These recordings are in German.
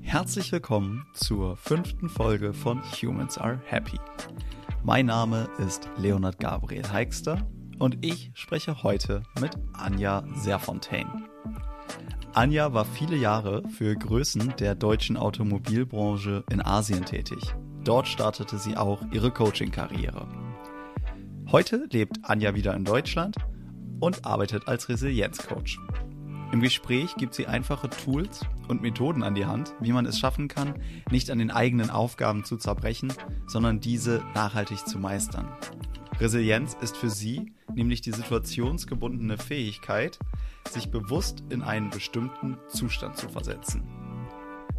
Herzlich willkommen zur fünften Folge von Humans Are Happy. Mein Name ist Leonard Gabriel Heikster und ich spreche heute mit Anja Serfontaine. Anja war viele Jahre für Größen der deutschen Automobilbranche in Asien tätig. Dort startete sie auch ihre Coaching-Karriere. Heute lebt Anja wieder in Deutschland und arbeitet als Resilienzcoach. Im Gespräch gibt sie einfache Tools und Methoden an die Hand, wie man es schaffen kann, nicht an den eigenen Aufgaben zu zerbrechen, sondern diese nachhaltig zu meistern. Resilienz ist für sie nämlich die situationsgebundene Fähigkeit, sich bewusst in einen bestimmten Zustand zu versetzen.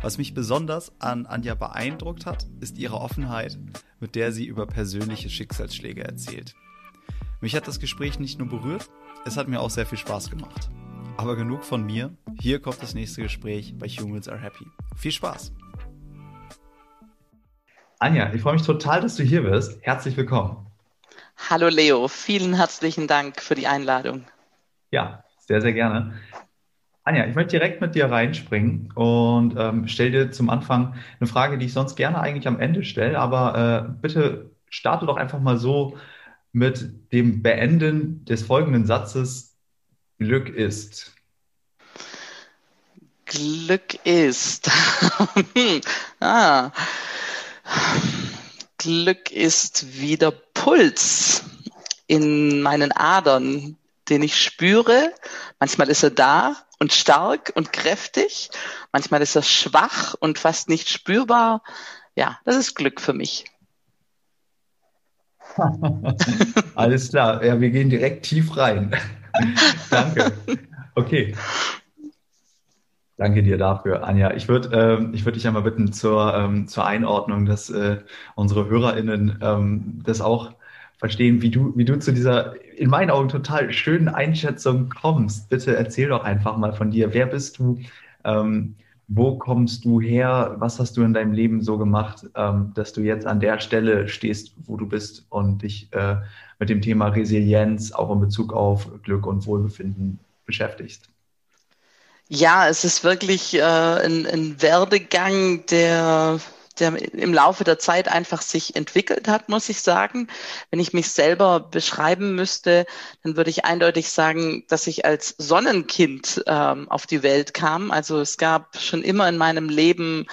Was mich besonders an Anja beeindruckt hat, ist ihre Offenheit, mit der sie über persönliche Schicksalsschläge erzählt. Mich hat das Gespräch nicht nur berührt, es hat mir auch sehr viel Spaß gemacht. Aber genug von mir. Hier kommt das nächste Gespräch bei Humans Are Happy. Viel Spaß! Anja, ich freue mich total, dass du hier bist. Herzlich willkommen. Hallo Leo, vielen herzlichen Dank für die Einladung. Ja, sehr, sehr gerne. Anja, ich möchte direkt mit dir reinspringen und ähm, stelle dir zum Anfang eine Frage, die ich sonst gerne eigentlich am Ende stelle, aber äh, bitte starte doch einfach mal so mit dem Beenden des folgenden Satzes Glück ist? Glück ist. ah. Glück ist wie der Puls in meinen Adern, den ich spüre. Manchmal ist er da und stark und kräftig. Manchmal ist er schwach und fast nicht spürbar. Ja, das ist Glück für mich. Alles klar. Ja, wir gehen direkt tief rein. Danke. Okay. Danke dir dafür, Anja. Ich würde ähm, würd dich einmal bitten zur, ähm, zur Einordnung, dass äh, unsere HörerInnen ähm, das auch verstehen, wie du, wie du zu dieser in meinen Augen total schönen Einschätzung kommst. Bitte erzähl doch einfach mal von dir. Wer bist du? Ähm, wo kommst du her? Was hast du in deinem Leben so gemacht, ähm, dass du jetzt an der Stelle stehst, wo du bist und dich äh, mit dem Thema Resilienz auch in Bezug auf Glück und Wohlbefinden beschäftigst? Ja, es ist wirklich äh, ein, ein Werdegang, der der im Laufe der Zeit einfach sich entwickelt hat, muss ich sagen. Wenn ich mich selber beschreiben müsste, dann würde ich eindeutig sagen, dass ich als Sonnenkind ähm, auf die Welt kam. Also es gab schon immer in meinem Leben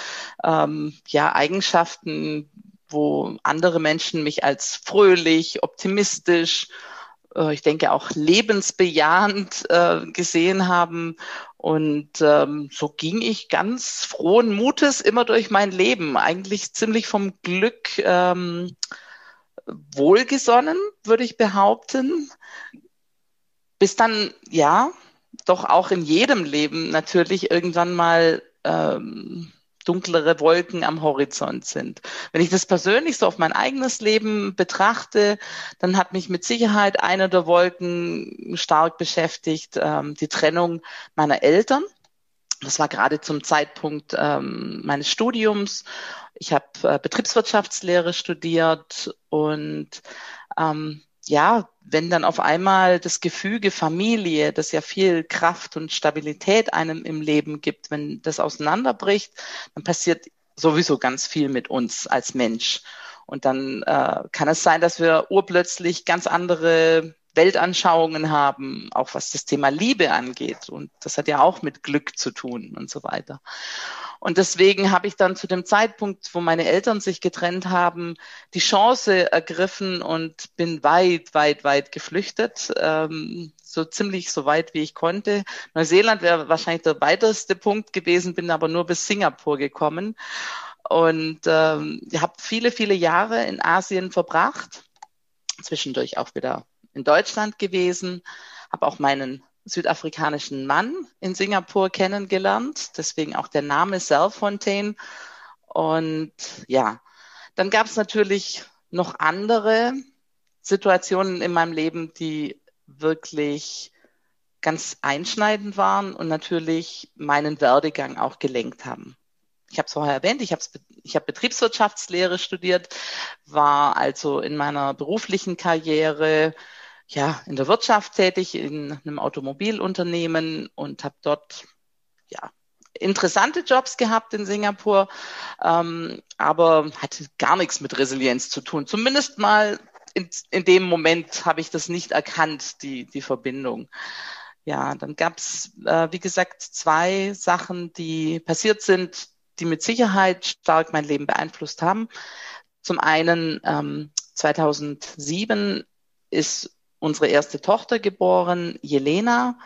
ähm, ja Eigenschaften, wo andere Menschen mich als fröhlich, optimistisch, äh, ich denke auch lebensbejahend äh, gesehen haben. Und ähm, so ging ich ganz frohen Mutes immer durch mein Leben, eigentlich ziemlich vom Glück ähm, wohlgesonnen, würde ich behaupten. Bis dann, ja, doch auch in jedem Leben natürlich irgendwann mal ähm, dunklere Wolken am Horizont sind. Wenn ich das persönlich so auf mein eigenes Leben betrachte, dann hat mich mit Sicherheit eine der Wolken stark beschäftigt, ähm, die Trennung meiner Eltern. Das war gerade zum Zeitpunkt ähm, meines Studiums. Ich habe äh, Betriebswirtschaftslehre studiert und ähm, ja, wenn dann auf einmal das Gefüge Familie, das ja viel Kraft und Stabilität einem im Leben gibt, wenn das auseinanderbricht, dann passiert sowieso ganz viel mit uns als Mensch. Und dann äh, kann es sein, dass wir urplötzlich ganz andere Weltanschauungen haben, auch was das Thema Liebe angeht. Und das hat ja auch mit Glück zu tun und so weiter. Und deswegen habe ich dann zu dem Zeitpunkt, wo meine Eltern sich getrennt haben, die Chance ergriffen und bin weit, weit, weit geflüchtet. Ähm, so ziemlich so weit, wie ich konnte. Neuseeland wäre wahrscheinlich der weiteste Punkt gewesen, bin aber nur bis Singapur gekommen. Und ähm, habe viele, viele Jahre in Asien verbracht. Zwischendurch auch wieder in Deutschland gewesen, habe auch meinen südafrikanischen Mann in Singapur kennengelernt, deswegen auch der Name Selfontaine. Und ja, dann gab es natürlich noch andere Situationen in meinem Leben, die wirklich ganz einschneidend waren und natürlich meinen Werdegang auch gelenkt haben. Ich habe es vorher erwähnt, ich habe ich hab Betriebswirtschaftslehre studiert, war also in meiner beruflichen Karriere ja, in der Wirtschaft tätig, in einem Automobilunternehmen und habe dort ja interessante Jobs gehabt in Singapur, ähm, aber hatte gar nichts mit Resilienz zu tun. Zumindest mal in, in dem Moment habe ich das nicht erkannt, die, die Verbindung. Ja, dann gab es, äh, wie gesagt, zwei Sachen, die passiert sind, die mit Sicherheit stark mein Leben beeinflusst haben. Zum einen ähm, 2007 ist unsere erste Tochter geboren, Jelena.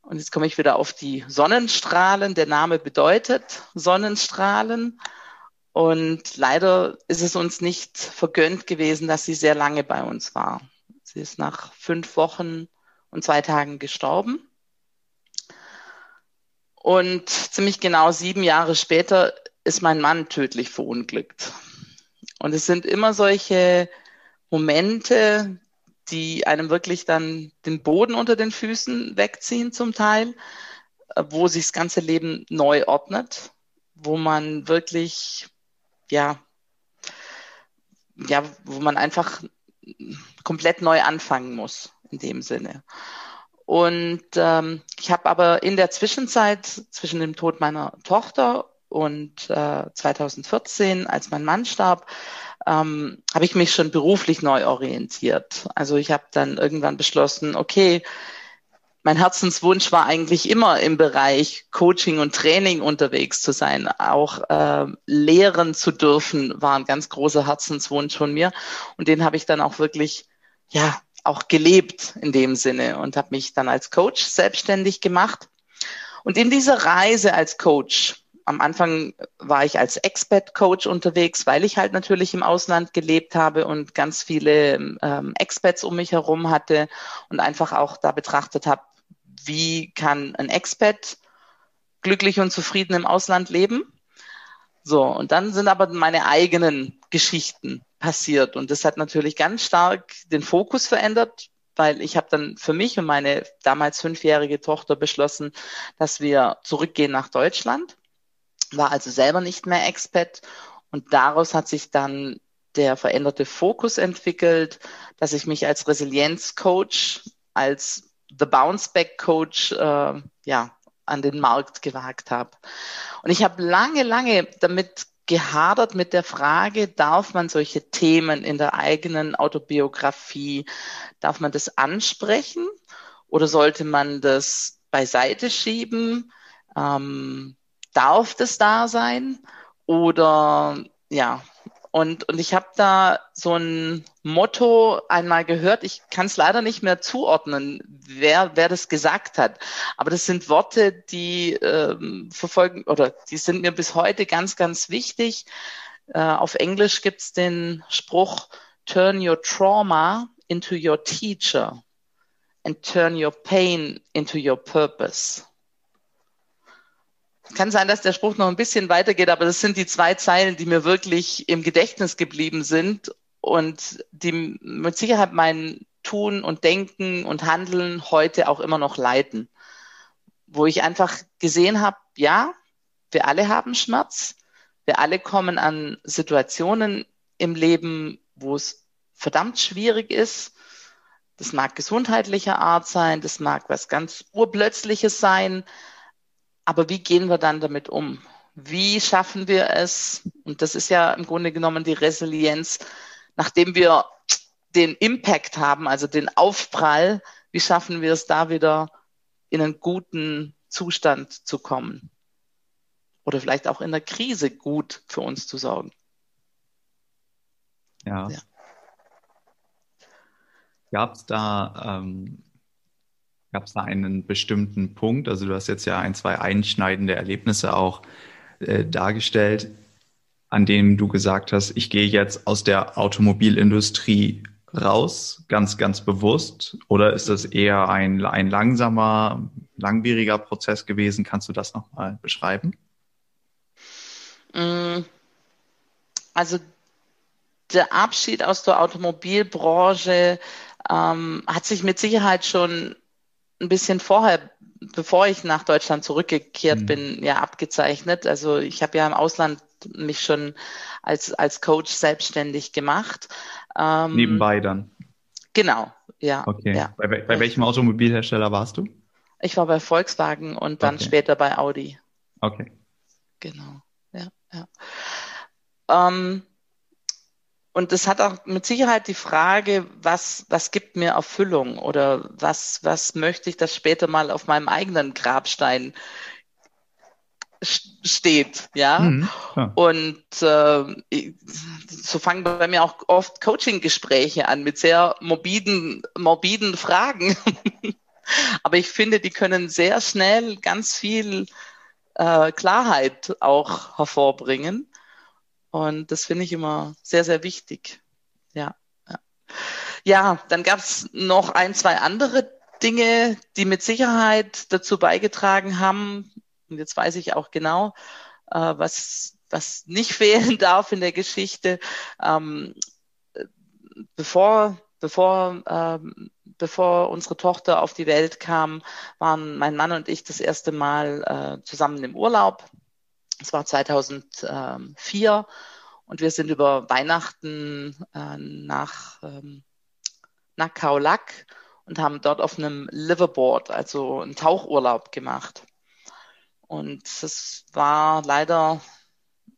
Und jetzt komme ich wieder auf die Sonnenstrahlen. Der Name bedeutet Sonnenstrahlen. Und leider ist es uns nicht vergönnt gewesen, dass sie sehr lange bei uns war. Sie ist nach fünf Wochen und zwei Tagen gestorben. Und ziemlich genau sieben Jahre später ist mein Mann tödlich verunglückt. Und es sind immer solche Momente, die einem wirklich dann den Boden unter den Füßen wegziehen zum Teil, äh, wo sich das ganze Leben neu ordnet, wo man wirklich, ja, ja, wo man einfach komplett neu anfangen muss in dem Sinne. Und ähm, ich habe aber in der Zwischenzeit zwischen dem Tod meiner Tochter und äh, 2014, als mein Mann starb, ähm, habe ich mich schon beruflich neu orientiert. Also ich habe dann irgendwann beschlossen, okay, mein Herzenswunsch war eigentlich immer im Bereich Coaching und Training unterwegs zu sein. Auch äh, lehren zu dürfen war ein ganz großer Herzenswunsch von mir. Und den habe ich dann auch wirklich, ja, auch gelebt in dem Sinne und habe mich dann als Coach selbstständig gemacht. Und in dieser Reise als Coach am Anfang war ich als Expat-Coach unterwegs, weil ich halt natürlich im Ausland gelebt habe und ganz viele ähm, Expats um mich herum hatte und einfach auch da betrachtet habe, wie kann ein Expat glücklich und zufrieden im Ausland leben. So, und dann sind aber meine eigenen Geschichten passiert und das hat natürlich ganz stark den Fokus verändert, weil ich habe dann für mich und meine damals fünfjährige Tochter beschlossen, dass wir zurückgehen nach Deutschland war also selber nicht mehr Expat und daraus hat sich dann der veränderte Fokus entwickelt, dass ich mich als Resilienzcoach, als The Bounce Back Coach, äh, ja, an den Markt gewagt habe. Und ich habe lange, lange damit gehadert mit der Frage, darf man solche Themen in der eigenen Autobiografie, darf man das ansprechen oder sollte man das beiseite schieben? Ähm, darf das da sein? Oder ja, und, und ich habe da so ein Motto einmal gehört, ich kann es leider nicht mehr zuordnen, wer, wer das gesagt hat. Aber das sind Worte, die ähm, verfolgen oder die sind mir bis heute ganz, ganz wichtig. Äh, auf Englisch gibt's den Spruch, turn your trauma into your teacher and turn your pain into your purpose. Kann sein, dass der Spruch noch ein bisschen weitergeht, aber das sind die zwei Zeilen, die mir wirklich im Gedächtnis geblieben sind und die mit Sicherheit mein Tun und Denken und Handeln heute auch immer noch leiten. Wo ich einfach gesehen habe, ja, wir alle haben Schmerz, wir alle kommen an Situationen im Leben, wo es verdammt schwierig ist. Das mag gesundheitlicher Art sein, das mag was ganz Urplötzliches sein, aber wie gehen wir dann damit um? Wie schaffen wir es? Und das ist ja im Grunde genommen die Resilienz, nachdem wir den Impact haben, also den Aufprall, wie schaffen wir es da wieder in einen guten Zustand zu kommen? Oder vielleicht auch in der Krise gut für uns zu sorgen. Ja. ja. Gab es da ähm, Gab es da einen bestimmten Punkt? Also du hast jetzt ja ein, zwei einschneidende Erlebnisse auch äh, dargestellt, an denen du gesagt hast, ich gehe jetzt aus der Automobilindustrie raus, ganz, ganz bewusst? Oder ist das eher ein, ein langsamer, langwieriger Prozess gewesen? Kannst du das nochmal beschreiben? Mm, also der Abschied aus der Automobilbranche ähm, hat sich mit Sicherheit schon ein bisschen vorher, bevor ich nach Deutschland zurückgekehrt mhm. bin, ja abgezeichnet. Also ich habe ja im Ausland mich schon als, als Coach selbstständig gemacht. Ähm, Nebenbei dann. Genau, ja. Okay. Ja. Bei, bei welchem Automobilhersteller warst du? Ich war bei Volkswagen und dann okay. später bei Audi. Okay. Genau, ja, ja. Ähm, und das hat auch mit Sicherheit die Frage, was, was gibt mir Erfüllung oder was, was möchte ich, dass später mal auf meinem eigenen Grabstein steht, ja. Mhm, und äh, so fangen bei mir auch oft Coaching-Gespräche an mit sehr morbiden, morbiden Fragen. Aber ich finde, die können sehr schnell ganz viel äh, Klarheit auch hervorbringen. Und das finde ich immer sehr, sehr wichtig. Ja, ja. ja dann gab es noch ein, zwei andere Dinge, die mit Sicherheit dazu beigetragen haben. Und jetzt weiß ich auch genau, äh, was, was nicht fehlen darf in der Geschichte. Ähm, bevor, bevor, ähm, bevor unsere Tochter auf die Welt kam, waren mein Mann und ich das erste Mal äh, zusammen im Urlaub es war 2004 und wir sind über Weihnachten äh, nach, ähm, nach Kaolack und haben dort auf einem Liverboard, also einen Tauchurlaub gemacht. Und es war leider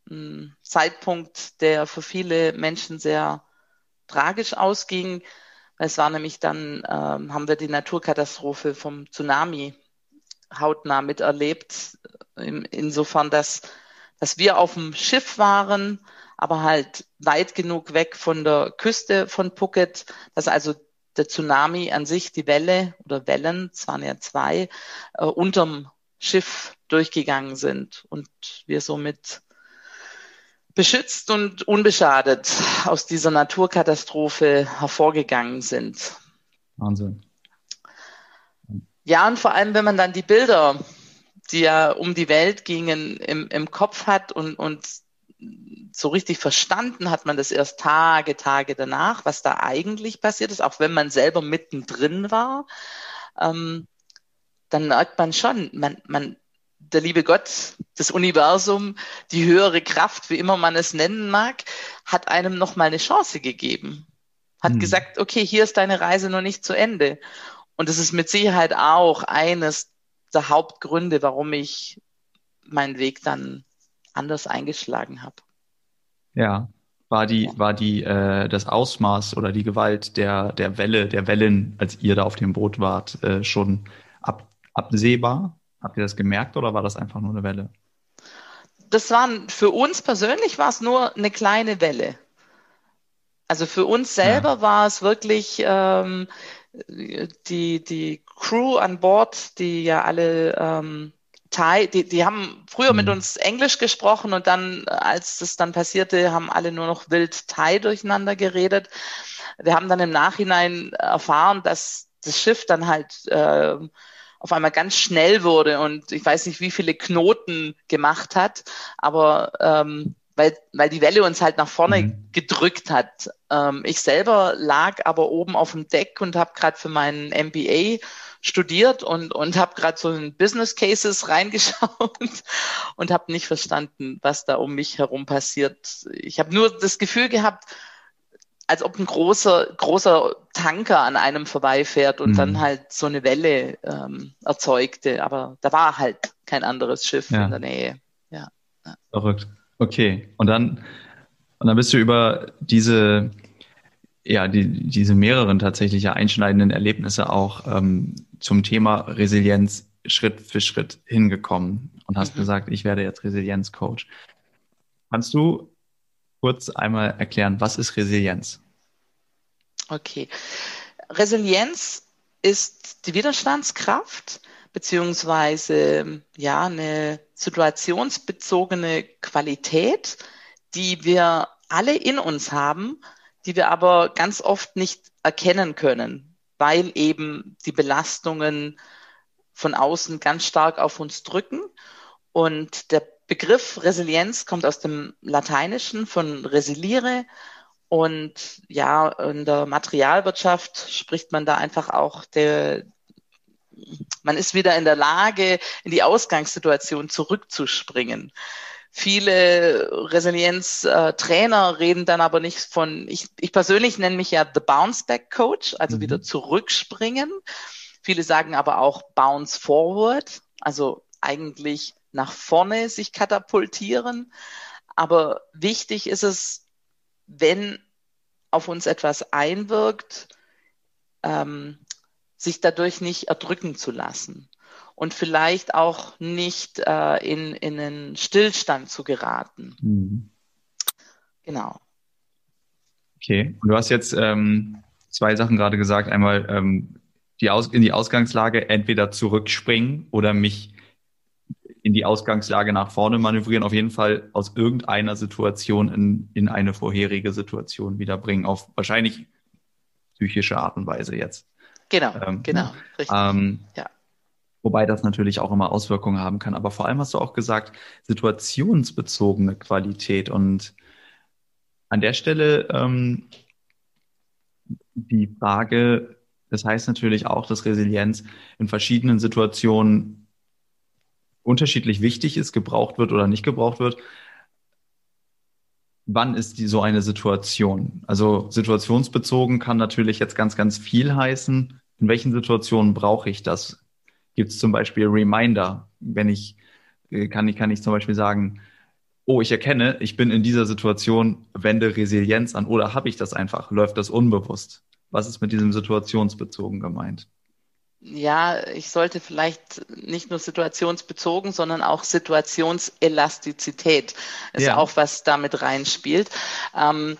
ein Zeitpunkt, der für viele Menschen sehr tragisch ausging. Es war nämlich dann, ähm, haben wir die Naturkatastrophe vom Tsunami hautnah miterlebt. Insofern, dass, dass wir auf dem Schiff waren, aber halt weit genug weg von der Küste von Phuket, dass also der Tsunami an sich, die Welle oder Wellen, es waren ja zwei, äh, unterm Schiff durchgegangen sind und wir somit beschützt und unbeschadet aus dieser Naturkatastrophe hervorgegangen sind. Wahnsinn. Ja, und vor allem, wenn man dann die Bilder, die ja um die Welt gingen, im, im Kopf hat und, und so richtig verstanden hat man das erst Tage, Tage danach, was da eigentlich passiert ist, auch wenn man selber mittendrin war, ähm, dann merkt man schon, man, man, der liebe Gott, das Universum, die höhere Kraft, wie immer man es nennen mag, hat einem noch mal eine Chance gegeben. Hat hm. gesagt, okay, hier ist deine Reise noch nicht zu Ende. Und das ist mit Sicherheit auch eines der Hauptgründe, warum ich meinen Weg dann anders eingeschlagen habe. Ja, war die, war die, äh, das Ausmaß oder die Gewalt der, der Welle, der Wellen, als ihr da auf dem Boot wart, äh, schon ab, absehbar? Habt ihr das gemerkt oder war das einfach nur eine Welle? Das waren, für uns persönlich war es nur eine kleine Welle. Also für uns selber ja. war es wirklich, ähm, die, die Crew an Bord, die ja alle ähm, Thai, die, die haben früher mhm. mit uns Englisch gesprochen und dann, als das dann passierte, haben alle nur noch wild Thai durcheinander geredet. Wir haben dann im Nachhinein erfahren, dass das Schiff dann halt äh, auf einmal ganz schnell wurde und ich weiß nicht, wie viele Knoten gemacht hat, aber ähm, weil, weil die Welle uns halt nach vorne mhm. gedrückt hat. Ähm, ich selber lag aber oben auf dem Deck und habe gerade für meinen MBA studiert und, und habe gerade so in Business Cases reingeschaut und habe nicht verstanden, was da um mich herum passiert. Ich habe nur das Gefühl gehabt, als ob ein großer, großer Tanker an einem vorbeifährt und mhm. dann halt so eine Welle ähm, erzeugte. Aber da war halt kein anderes Schiff ja. in der Nähe. Ja. Verrückt. Okay, und dann, und dann bist du über diese, ja, die, diese mehreren tatsächlich einschneidenden Erlebnisse auch ähm, zum Thema Resilienz Schritt für Schritt hingekommen und hast mhm. gesagt, ich werde jetzt Resilienzcoach. Kannst du kurz einmal erklären, was ist Resilienz? Okay. Resilienz ist die Widerstandskraft, beziehungsweise ja eine situationsbezogene Qualität, die wir alle in uns haben, die wir aber ganz oft nicht erkennen können, weil eben die Belastungen von außen ganz stark auf uns drücken. Und der Begriff Resilienz kommt aus dem Lateinischen von resiliere. Und ja, in der Materialwirtschaft spricht man da einfach auch der, man ist wieder in der Lage, in die Ausgangssituation zurückzuspringen. Viele Resilienz-Trainer reden dann aber nicht von, ich, ich persönlich nenne mich ja The Bounce Back Coach, also mhm. wieder zurückspringen. Viele sagen aber auch Bounce Forward, also eigentlich nach vorne sich katapultieren. Aber wichtig ist es, wenn auf uns etwas einwirkt, ähm, sich dadurch nicht erdrücken zu lassen und vielleicht auch nicht äh, in, in einen Stillstand zu geraten. Mhm. Genau. Okay, und du hast jetzt ähm, zwei Sachen gerade gesagt. Einmal ähm, die Aus in die Ausgangslage entweder zurückspringen oder mich in die Ausgangslage nach vorne manövrieren, auf jeden Fall aus irgendeiner Situation in, in eine vorherige Situation wiederbringen, auf wahrscheinlich psychische Art und Weise jetzt. Genau, ähm, genau, richtig. Ähm, ja. Wobei das natürlich auch immer Auswirkungen haben kann. Aber vor allem hast du auch gesagt, situationsbezogene Qualität. Und an der Stelle ähm, die Frage, das heißt natürlich auch, dass Resilienz in verschiedenen Situationen unterschiedlich wichtig ist, gebraucht wird oder nicht gebraucht wird. Wann ist die so eine Situation? Also situationsbezogen kann natürlich jetzt ganz, ganz viel heißen. In welchen Situationen brauche ich das? Gibt es zum Beispiel Reminder? Wenn ich, äh, kann ich, kann ich zum Beispiel sagen, oh, ich erkenne, ich bin in dieser Situation, wende Resilienz an oder habe ich das einfach? Läuft das unbewusst? Was ist mit diesem situationsbezogen gemeint? Ja, ich sollte vielleicht nicht nur situationsbezogen, sondern auch Situationselastizität ist ja. auch was damit reinspielt. Ähm,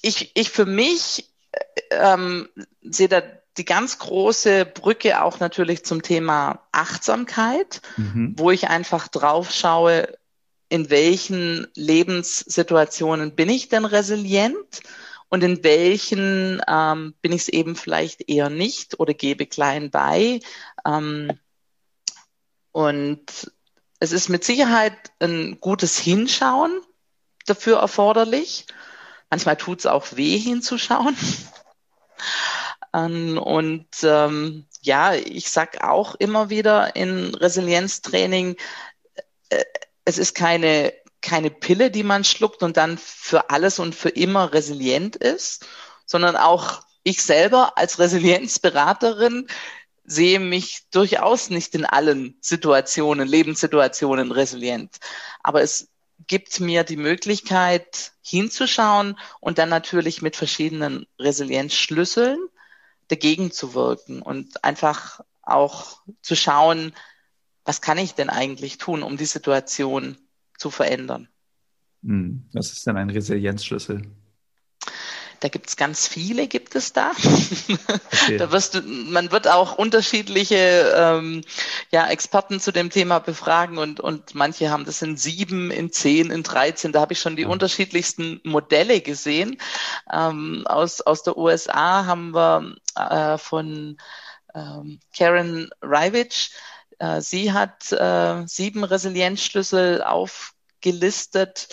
ich, ich für mich äh, ähm, sehe da die ganz große Brücke auch natürlich zum Thema Achtsamkeit, mhm. wo ich einfach drauf schaue, in welchen Lebenssituationen bin ich denn resilient und in welchen ähm, bin ich es eben vielleicht eher nicht oder gebe klein bei. Ähm, und es ist mit Sicherheit ein gutes Hinschauen dafür erforderlich. Manchmal tut es auch weh hinzuschauen. Ähm, und ähm, ja, ich sag auch immer wieder in Resilienztraining, äh, es ist keine, keine Pille, die man schluckt und dann für alles und für immer resilient ist, sondern auch ich selber als Resilienzberaterin sehe mich durchaus nicht in allen Situationen, Lebenssituationen resilient. Aber es gibt mir die Möglichkeit hinzuschauen und dann natürlich mit verschiedenen Resilienzschlüsseln dagegen zu wirken und einfach auch zu schauen, was kann ich denn eigentlich tun, um die Situation zu verändern. Hm, was ist denn ein Resilienzschlüssel? Da gibt es ganz viele, gibt es da. Okay. da wirst du, man wird auch unterschiedliche ähm, ja, Experten zu dem Thema befragen und, und manche haben das in sieben, in zehn, in 13. Da habe ich schon die ja. unterschiedlichsten Modelle gesehen. Ähm, aus, aus der USA haben wir äh, von ähm, Karen Rivich, äh, sie hat äh, sieben Resilienzschlüssel aufgelistet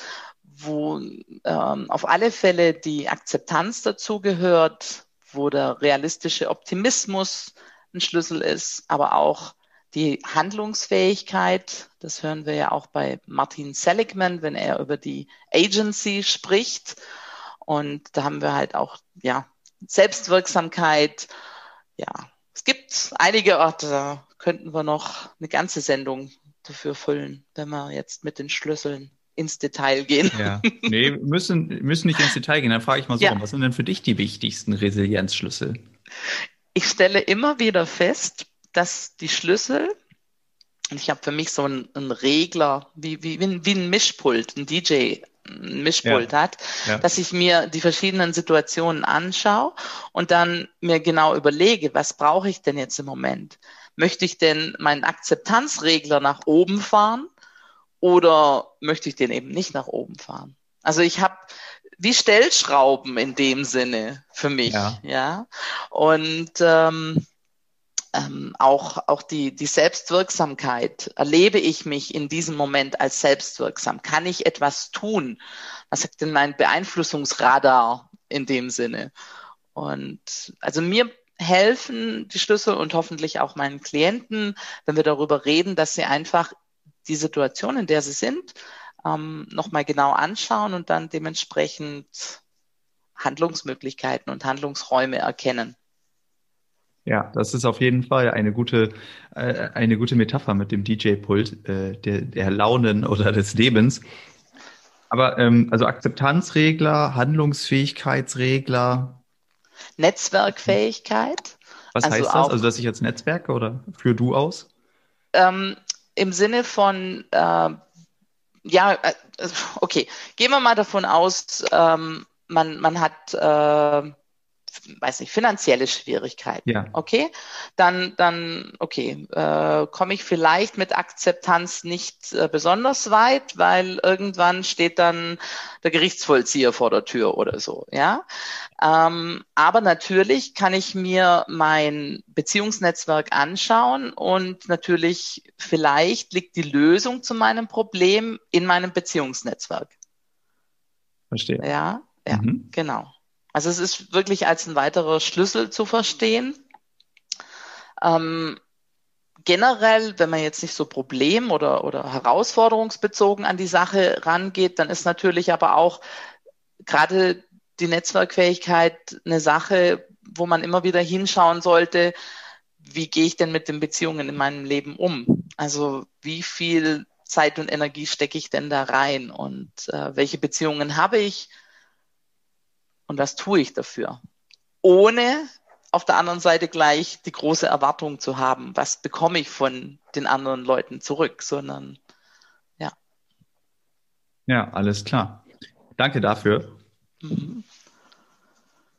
wo ähm, auf alle Fälle die Akzeptanz dazu gehört, wo der realistische Optimismus ein Schlüssel ist, aber auch die Handlungsfähigkeit. Das hören wir ja auch bei Martin Seligman, wenn er über die Agency spricht. Und da haben wir halt auch, ja, Selbstwirksamkeit. Ja, es gibt einige Orte, könnten wir noch eine ganze Sendung dafür füllen, wenn wir jetzt mit den Schlüsseln ins Detail gehen. Ja, nee, müssen, müssen nicht ins Detail gehen. Dann frage ich mal so, ja. was sind denn für dich die wichtigsten Resilienzschlüssel? Ich stelle immer wieder fest, dass die Schlüssel, und ich habe für mich so einen, einen Regler, wie, wie, wie ein Mischpult, ein DJ, ein Mischpult ja. hat, ja. dass ich mir die verschiedenen Situationen anschaue und dann mir genau überlege, was brauche ich denn jetzt im Moment? Möchte ich denn meinen Akzeptanzregler nach oben fahren oder möchte ich den eben nicht nach oben fahren? Also ich habe wie Stellschrauben in dem Sinne für mich, ja. ja? Und ähm, ähm, auch, auch die, die Selbstwirksamkeit. Erlebe ich mich in diesem Moment als selbstwirksam? Kann ich etwas tun? Was sagt denn mein Beeinflussungsradar in dem Sinne? Und also mir helfen die Schlüssel und hoffentlich auch meinen Klienten, wenn wir darüber reden, dass sie einfach die Situation, in der sie sind, ähm, nochmal genau anschauen und dann dementsprechend Handlungsmöglichkeiten und Handlungsräume erkennen. Ja, das ist auf jeden Fall eine gute, äh, eine gute Metapher mit dem DJ-Pult äh, der, der Launen oder des Lebens. Aber ähm, also Akzeptanzregler, Handlungsfähigkeitsregler. Netzwerkfähigkeit. Was also heißt das? also, dass ich jetzt Netzwerke oder für du aus? Ähm, Im Sinne von, äh, ja, okay, gehen wir mal davon aus, ähm, man, man hat äh, weiß nicht, finanzielle Schwierigkeiten. Ja. Okay, dann, dann, okay, äh, komme ich vielleicht mit Akzeptanz nicht äh, besonders weit, weil irgendwann steht dann der Gerichtsvollzieher vor der Tür oder so, ja. Ähm, aber natürlich kann ich mir mein Beziehungsnetzwerk anschauen und natürlich vielleicht liegt die Lösung zu meinem Problem in meinem Beziehungsnetzwerk. Verstehe. Ja, ja, mhm. genau. Also es ist wirklich als ein weiterer Schlüssel zu verstehen. Ähm, generell, wenn man jetzt nicht so problem- oder, oder herausforderungsbezogen an die Sache rangeht, dann ist natürlich aber auch gerade die Netzwerkfähigkeit eine Sache, wo man immer wieder hinschauen sollte, wie gehe ich denn mit den Beziehungen in meinem Leben um? Also wie viel Zeit und Energie stecke ich denn da rein und äh, welche Beziehungen habe ich? Und was tue ich dafür? Ohne auf der anderen Seite gleich die große Erwartung zu haben, was bekomme ich von den anderen Leuten zurück, sondern ja. Ja, alles klar. Danke dafür. Mhm.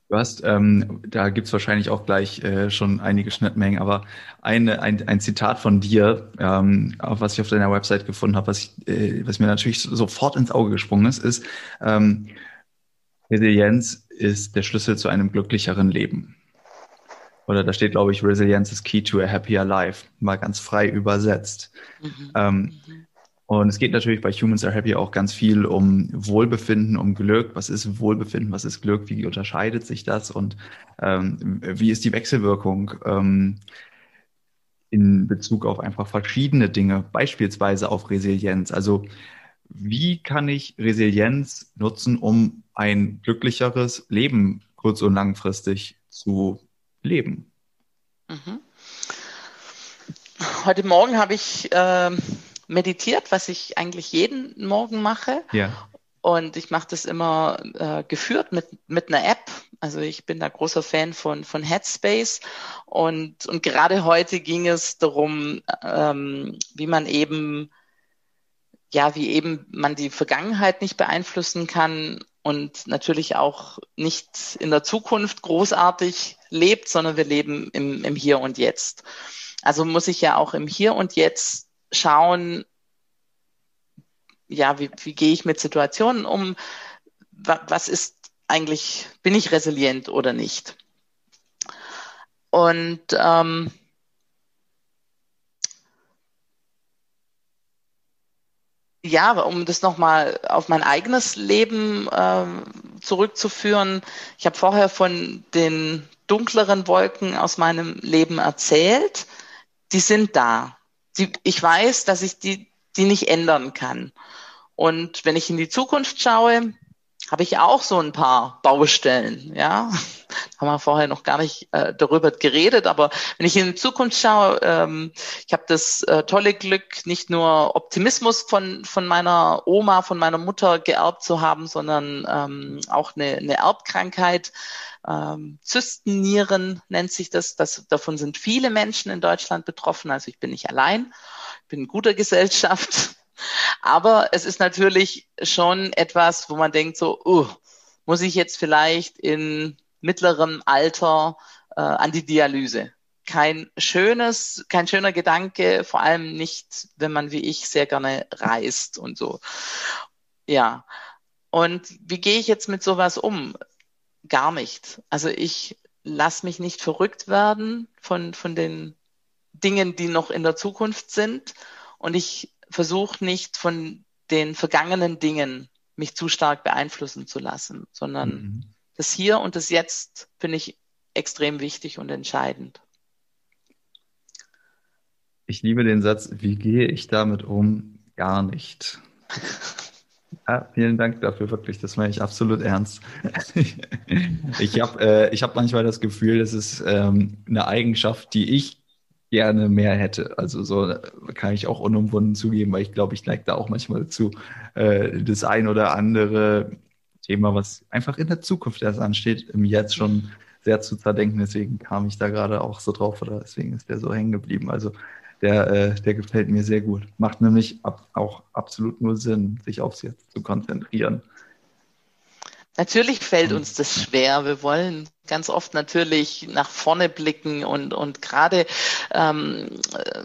Du hast, ähm, da gibt's wahrscheinlich auch gleich äh, schon einige Schnittmengen, aber eine, ein, ein Zitat von dir, ähm, was ich auf deiner Website gefunden habe, was, ich, äh, was mir natürlich sofort ins Auge gesprungen ist, ist, ähm, Resilienz ist der Schlüssel zu einem glücklicheren Leben. Oder da steht, glaube ich, Resilienz is key to a happier life, mal ganz frei übersetzt. Mhm. Ähm. Und es geht natürlich bei Humans Are Happy auch ganz viel um Wohlbefinden, um Glück. Was ist Wohlbefinden? Was ist Glück? Wie unterscheidet sich das? Und ähm, wie ist die Wechselwirkung ähm, in Bezug auf einfach verschiedene Dinge, beispielsweise auf Resilienz? Also wie kann ich Resilienz nutzen, um ein glücklicheres Leben kurz- und langfristig zu leben? Mhm. Heute Morgen habe ich äh, meditiert, was ich eigentlich jeden Morgen mache. Ja. Und ich mache das immer äh, geführt mit, mit einer App. Also ich bin da großer Fan von, von Headspace. Und, und gerade heute ging es darum, ähm, wie man eben ja, wie eben man die Vergangenheit nicht beeinflussen kann und natürlich auch nicht in der Zukunft großartig lebt, sondern wir leben im, im Hier und Jetzt. Also muss ich ja auch im Hier und Jetzt schauen, ja, wie, wie gehe ich mit Situationen um? Was ist eigentlich, bin ich resilient oder nicht? Und ähm, ja, um das nochmal auf mein eigenes Leben äh, zurückzuführen. Ich habe vorher von den dunkleren Wolken aus meinem Leben erzählt. Die sind da. Die, ich weiß, dass ich die, die nicht ändern kann. Und wenn ich in die Zukunft schaue, habe ich auch so ein paar Baustellen, ja. Haben wir vorher noch gar nicht äh, darüber geredet, aber wenn ich in die Zukunft schaue, ähm, ich habe das äh, tolle Glück, nicht nur Optimismus von, von meiner Oma, von meiner Mutter geerbt zu haben, sondern ähm, auch eine, eine Erbkrankheit. Ähm, Zystennieren nennt sich das. das. Davon sind viele Menschen in Deutschland betroffen, also ich bin nicht allein, ich bin in guter Gesellschaft. Aber es ist natürlich schon etwas, wo man denkt so, uh, muss ich jetzt vielleicht in mittlerem Alter äh, an die Dialyse? Kein schönes, kein schöner Gedanke, vor allem nicht, wenn man wie ich sehr gerne reist und so. Ja. Und wie gehe ich jetzt mit sowas um? Gar nicht. Also ich lasse mich nicht verrückt werden von, von den Dingen, die noch in der Zukunft sind. Und ich versuche nicht von den vergangenen Dingen mich zu stark beeinflussen zu lassen, sondern mhm. das Hier und das Jetzt finde ich extrem wichtig und entscheidend. Ich liebe den Satz, wie gehe ich damit um? Gar nicht. Ja, vielen Dank dafür, wirklich. Das meine ich absolut ernst. ich habe äh, ich hab manchmal das Gefühl, das ist ähm, eine Eigenschaft, die ich gerne mehr hätte. Also so kann ich auch unumwunden zugeben, weil ich glaube, ich neige da auch manchmal dazu, äh, das ein oder andere Thema, was einfach in der Zukunft erst ansteht, im Jetzt schon sehr zu zerdenken. Deswegen kam ich da gerade auch so drauf oder deswegen ist der so hängen geblieben. Also der, äh, der gefällt mir sehr gut. Macht nämlich ab, auch absolut nur Sinn, sich aufs Jetzt zu konzentrieren. Natürlich fällt uns das schwer. Wir wollen ganz oft natürlich nach vorne blicken und, und gerade ähm, äh,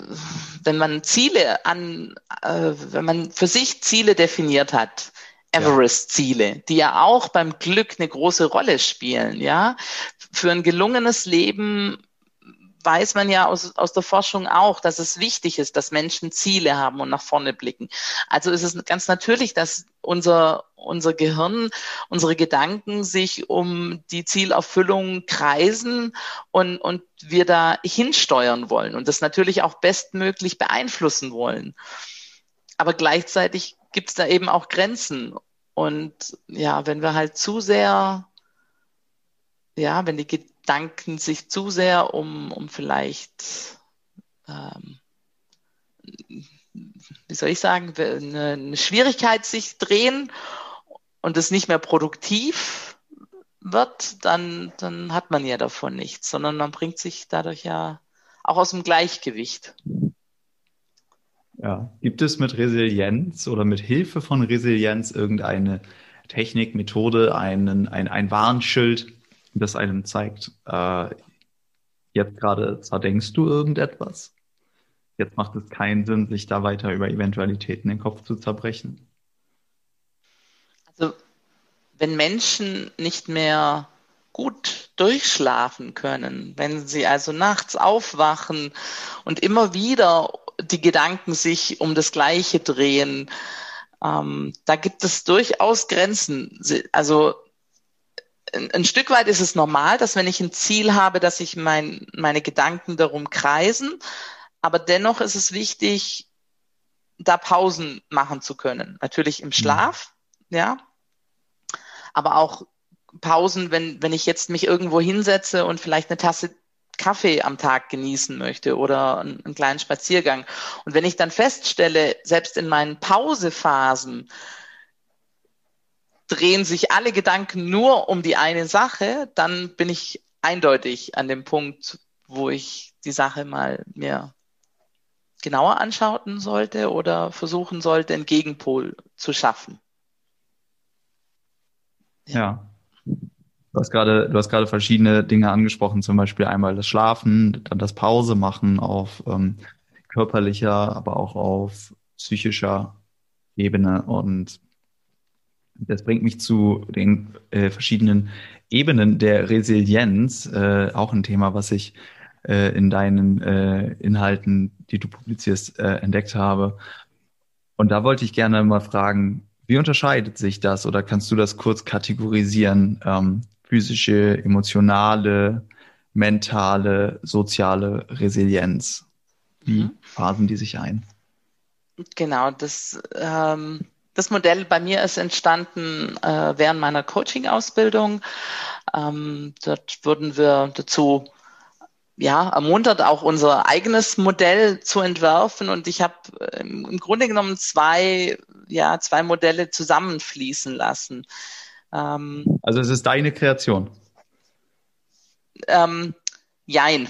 wenn man Ziele an, äh, wenn man für sich Ziele definiert hat, Everest-Ziele, die ja auch beim Glück eine große Rolle spielen, ja. Für ein gelungenes Leben weiß man ja aus, aus der Forschung auch, dass es wichtig ist, dass Menschen Ziele haben und nach vorne blicken. Also ist es ganz natürlich, dass unser, unser Gehirn, unsere Gedanken sich um die Zielerfüllung kreisen und, und wir da hinsteuern wollen und das natürlich auch bestmöglich beeinflussen wollen. Aber gleichzeitig gibt es da eben auch Grenzen. Und ja, wenn wir halt zu sehr, ja, wenn die Gedanken sich zu sehr um, um vielleicht, ähm, wie soll ich sagen, eine, eine Schwierigkeit sich drehen und es nicht mehr produktiv wird, dann, dann hat man ja davon nichts, sondern man bringt sich dadurch ja auch aus dem Gleichgewicht. Ja, gibt es mit Resilienz oder mit Hilfe von Resilienz irgendeine Technik, Methode, einen, ein, ein Warnschild, das einem zeigt, äh, jetzt gerade zerdenkst du irgendetwas? Jetzt macht es keinen Sinn, sich da weiter über Eventualitäten den Kopf zu zerbrechen. Also, wenn Menschen nicht mehr gut durchschlafen können, wenn sie also nachts aufwachen und immer wieder die Gedanken sich um das Gleiche drehen. Ähm, da gibt es durchaus Grenzen. Also ein, Stück weit ist es normal, dass wenn ich ein Ziel habe, dass sich mein, meine Gedanken darum kreisen. Aber dennoch ist es wichtig, da Pausen machen zu können. Natürlich im mhm. Schlaf, mhm. ja. Aber auch Pausen, wenn, wenn ich jetzt mich irgendwo hinsetze und vielleicht eine Tasse Kaffee am Tag genießen möchte oder einen, einen kleinen Spaziergang. Und wenn ich dann feststelle, selbst in meinen Pausephasen drehen sich alle Gedanken nur um die eine Sache, dann bin ich eindeutig an dem Punkt, wo ich die Sache mal mir genauer anschauen sollte oder versuchen sollte, einen Gegenpol zu schaffen. Ja. Du hast gerade, du hast gerade verschiedene Dinge angesprochen, zum Beispiel einmal das Schlafen, dann das Pause machen auf ähm, körperlicher, aber auch auf psychischer Ebene. Und das bringt mich zu den äh, verschiedenen Ebenen der Resilienz, äh, auch ein Thema, was ich äh, in deinen äh, Inhalten, die du publizierst, äh, entdeckt habe. Und da wollte ich gerne mal fragen, wie unterscheidet sich das oder kannst du das kurz kategorisieren? Ähm, physische, emotionale, mentale, soziale Resilienz. Wie mhm. phasen die sich ein? Genau, das, ähm, das Modell bei mir ist entstanden äh, während meiner Coaching-Ausbildung. Ähm, dort wurden wir dazu ja, ermuntert, auch unser eigenes Modell zu entwerfen. Und ich habe im Grunde genommen zwei, ja, zwei Modelle zusammenfließen lassen. Ähm, also es ist deine Kreation. Ähm, Jein.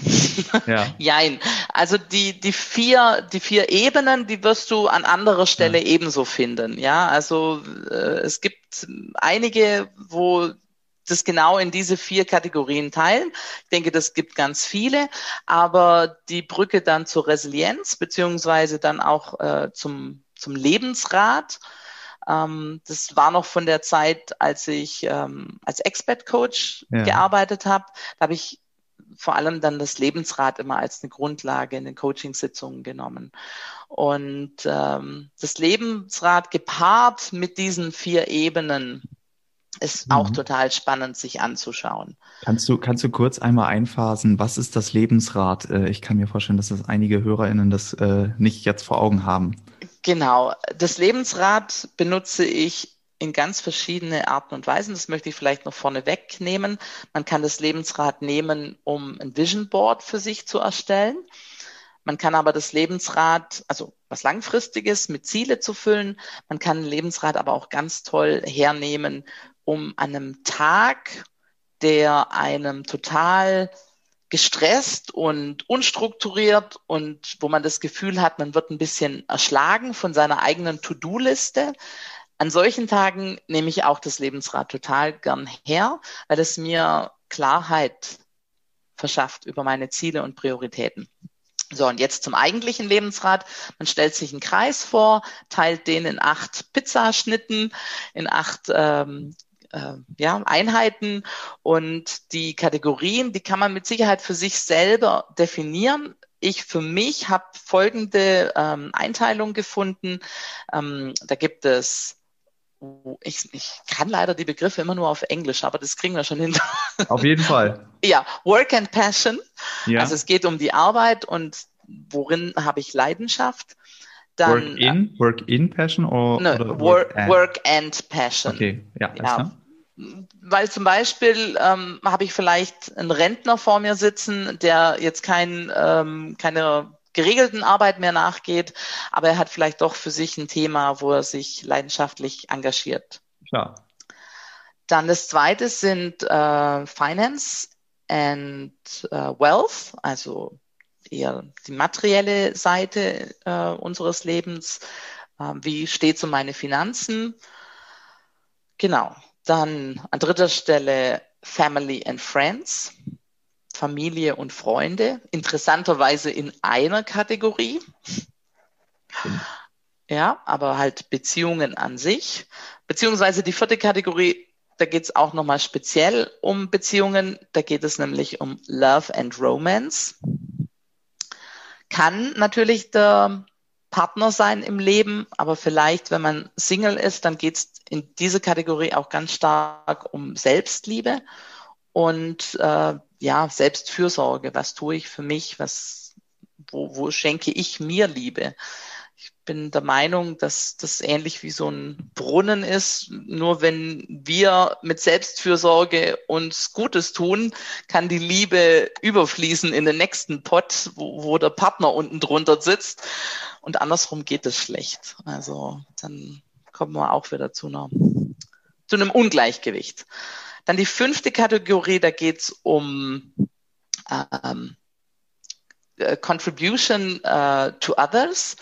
Ja. Jein. Also die, die vier, die vier Ebenen, die wirst du an anderer Stelle ja. ebenso finden. Ja, also äh, es gibt einige, wo das genau in diese vier Kategorien teilen. Ich denke, das gibt ganz viele, aber die Brücke dann zur Resilienz beziehungsweise dann auch äh, zum, zum Lebensrat ähm, das war noch von der Zeit, als ich ähm, als Expert-Coach ja. gearbeitet habe. Da habe ich vor allem dann das Lebensrad immer als eine Grundlage in den Coachingsitzungen genommen. Und ähm, das Lebensrad gepaart mit diesen vier Ebenen ist mhm. auch total spannend, sich anzuschauen. Kannst du, kannst du kurz einmal einphasen, was ist das Lebensrad? Äh, ich kann mir vorstellen, dass das einige HörerInnen das äh, nicht jetzt vor Augen haben. Genau. Das Lebensrad benutze ich in ganz verschiedene Arten und Weisen. Das möchte ich vielleicht noch vorne wegnehmen. Man kann das Lebensrad nehmen, um ein Vision Board für sich zu erstellen. Man kann aber das Lebensrad, also was Langfristiges mit Ziele zu füllen. Man kann ein Lebensrad aber auch ganz toll hernehmen, um an einem Tag, der einem total gestresst und unstrukturiert und wo man das Gefühl hat, man wird ein bisschen erschlagen von seiner eigenen To-Do-Liste. An solchen Tagen nehme ich auch das Lebensrad total gern her, weil es mir Klarheit verschafft über meine Ziele und Prioritäten. So, und jetzt zum eigentlichen Lebensrad. Man stellt sich einen Kreis vor, teilt den in acht Pizzaschnitten, in acht ähm, äh, ja, Einheiten und die Kategorien, die kann man mit Sicherheit für sich selber definieren. Ich für mich habe folgende ähm, Einteilung gefunden. Ähm, da gibt es ich, ich kann leider die Begriffe immer nur auf Englisch, aber das kriegen wir schon hin. Auf jeden Fall. ja, Work and Passion. Ja. Also es geht um die Arbeit und worin habe ich Leidenschaft. Dann, work in, work in Passion or, ne, oder work, and? work and Passion. Okay, ja. ja. Weil zum Beispiel ähm, habe ich vielleicht einen Rentner vor mir sitzen, der jetzt kein, ähm, keine geregelten Arbeit mehr nachgeht, aber er hat vielleicht doch für sich ein Thema, wo er sich leidenschaftlich engagiert. Klar. Dann das zweite sind äh, Finance and äh, Wealth, also eher die materielle Seite äh, unseres Lebens. Äh, wie steht es um meine Finanzen? Genau. Dann an dritter Stelle Family and Friends. Familie und Freunde, interessanterweise in einer Kategorie. Ja, aber halt Beziehungen an sich. Beziehungsweise die vierte Kategorie, da geht es auch nochmal speziell um Beziehungen. Da geht es nämlich um Love and Romance. Kann natürlich der Partner sein im Leben, aber vielleicht, wenn man Single ist, dann geht es in diese Kategorie auch ganz stark um Selbstliebe und äh, ja, Selbstfürsorge. Was tue ich für mich? Was, wo, wo schenke ich mir Liebe? Ich bin der Meinung, dass das ähnlich wie so ein Brunnen ist. Nur wenn wir mit Selbstfürsorge uns Gutes tun, kann die Liebe überfließen in den nächsten Pott, wo, wo der Partner unten drunter sitzt. Und andersrum geht es schlecht. Also dann kommen wir auch wieder zu einer, zu einem Ungleichgewicht. Dann die fünfte Kategorie, da geht es um ähm, äh, Contribution uh, to others.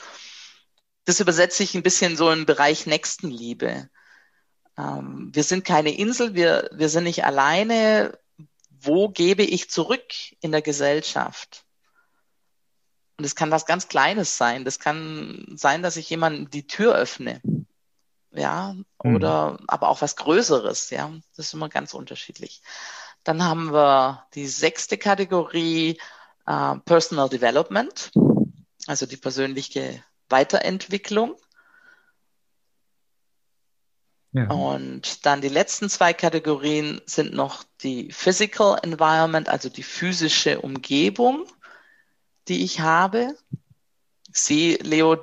Das übersetze ich ein bisschen so im Bereich Nächstenliebe. Ähm, wir sind keine Insel, wir, wir sind nicht alleine. Wo gebe ich zurück in der Gesellschaft? Und es kann was ganz Kleines sein. Das kann sein, dass ich jemandem die Tür öffne ja, mhm. oder mhm. aber auch was Größeres, ja. Das ist immer ganz unterschiedlich. Dann haben wir die sechste Kategorie äh, Personal Development, also die persönliche Weiterentwicklung. Ja. Und dann die letzten zwei Kategorien sind noch die Physical Environment, also die physische Umgebung, die ich habe. Sehe, Leo,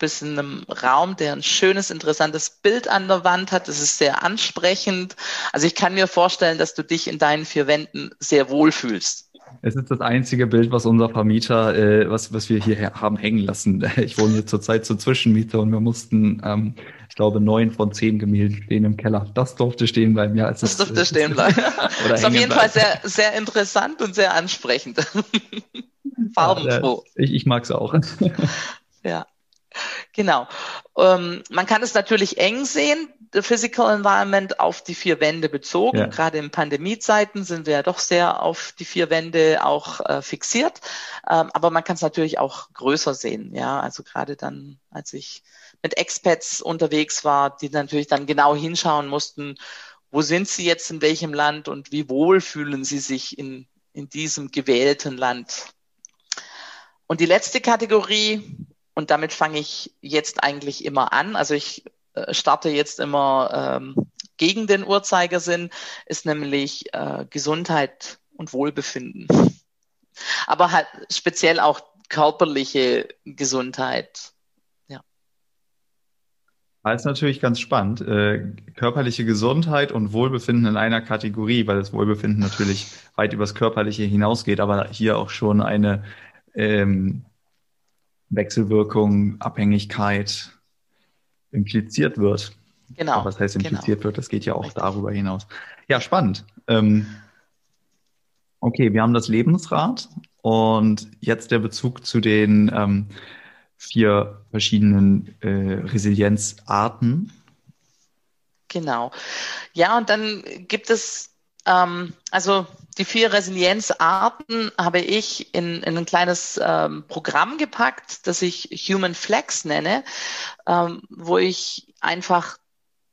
bist in einem Raum, der ein schönes, interessantes Bild an der Wand hat. Das ist sehr ansprechend. Also ich kann mir vorstellen, dass du dich in deinen vier Wänden sehr wohl fühlst. Es ist das einzige Bild, was unser Vermieter, äh, was, was wir hier haben hängen lassen. Ich wohne hier zurzeit zur Zwischenmiete und wir mussten, ähm, ich glaube, neun von zehn Gemälden stehen im Keller. Das durfte stehen bleiben, ja. das durfte stehen bleiben. das ist auf jeden bleiben. Fall sehr, sehr interessant und sehr ansprechend. Farbenfroh. Ja, ich, ich mag es auch. ja. Genau. Ähm, man kann es natürlich eng sehen, the Physical Environment auf die vier Wände bezogen. Ja. Gerade in Pandemiezeiten sind wir ja doch sehr auf die vier Wände auch äh, fixiert. Ähm, aber man kann es natürlich auch größer sehen. Ja, also gerade dann, als ich mit Expats unterwegs war, die natürlich dann genau hinschauen mussten, wo sind sie jetzt in welchem Land und wie wohl fühlen sie sich in, in diesem gewählten Land. Und die letzte Kategorie, und damit fange ich jetzt eigentlich immer an. Also ich äh, starte jetzt immer ähm, gegen den Uhrzeigersinn, ist nämlich äh, Gesundheit und Wohlbefinden. Aber halt speziell auch körperliche Gesundheit. Ja. Das ist natürlich ganz spannend. Äh, körperliche Gesundheit und Wohlbefinden in einer Kategorie, weil das Wohlbefinden natürlich weit übers Körperliche hinausgeht, aber hier auch schon eine ähm, Wechselwirkung, Abhängigkeit impliziert wird. Genau. Aber was heißt genau. impliziert wird? Das geht ja auch Richtig. darüber hinaus. Ja, spannend. Ähm, okay, wir haben das Lebensrad und jetzt der Bezug zu den ähm, vier verschiedenen äh, Resilienzarten. Genau. Ja, und dann gibt es, ähm, also die vier Resilienzarten habe ich in, in ein kleines ähm, Programm gepackt, das ich Human Flex nenne, ähm, wo ich einfach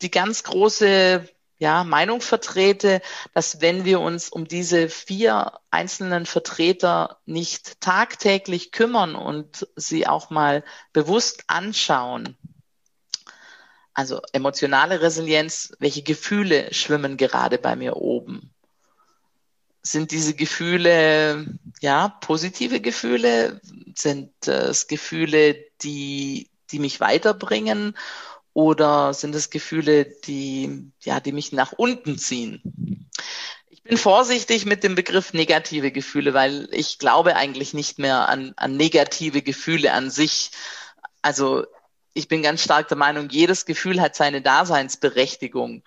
die ganz große ja, Meinung vertrete, dass wenn wir uns um diese vier einzelnen Vertreter nicht tagtäglich kümmern und sie auch mal bewusst anschauen, also emotionale Resilienz, welche Gefühle schwimmen gerade bei mir oben? Sind diese Gefühle, ja, positive Gefühle? Sind es Gefühle, die, die mich weiterbringen? Oder sind es Gefühle, die, ja, die mich nach unten ziehen? Ich bin vorsichtig mit dem Begriff negative Gefühle, weil ich glaube eigentlich nicht mehr an, an negative Gefühle an sich. Also ich bin ganz stark der Meinung, jedes Gefühl hat seine Daseinsberechtigung.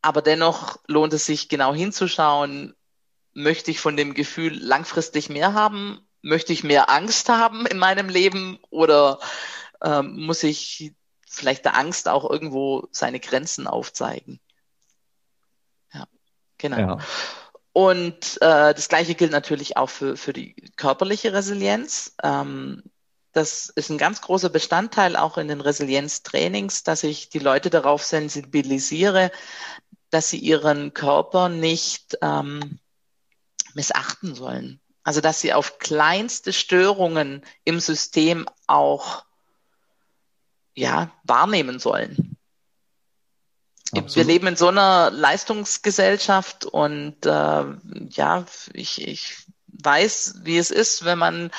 Aber dennoch lohnt es sich genau hinzuschauen, möchte ich von dem Gefühl langfristig mehr haben? Möchte ich mehr Angst haben in meinem Leben? Oder ähm, muss ich vielleicht der Angst auch irgendwo seine Grenzen aufzeigen. Ja, genau. Ja. Und äh, das Gleiche gilt natürlich auch für, für die körperliche Resilienz. Ähm, das ist ein ganz großer Bestandteil auch in den Resilienztrainings, dass ich die Leute darauf sensibilisiere, dass sie ihren Körper nicht ähm, missachten sollen. Also dass sie auf kleinste Störungen im System auch ja, wahrnehmen sollen. Absolut. Wir leben in so einer Leistungsgesellschaft und äh, ja, ich, ich weiß, wie es ist, wenn man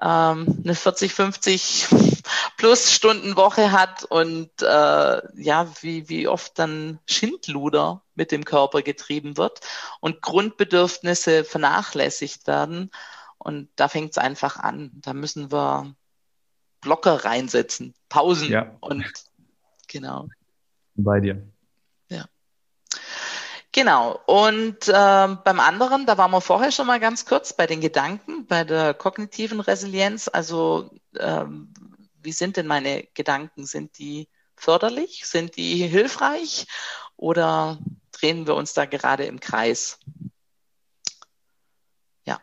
ähm, eine 40, 50 plus Stunden Woche hat und äh, ja, wie, wie oft dann Schindluder mit dem Körper getrieben wird und Grundbedürfnisse vernachlässigt werden. Und da fängt es einfach an. Da müssen wir Blocker reinsetzen, Pausen ja. und genau. Bei dir. Genau. Und äh, beim anderen, da waren wir vorher schon mal ganz kurz bei den Gedanken, bei der kognitiven Resilienz. Also ähm, wie sind denn meine Gedanken? Sind die förderlich? Sind die hilfreich? Oder drehen wir uns da gerade im Kreis? Ja.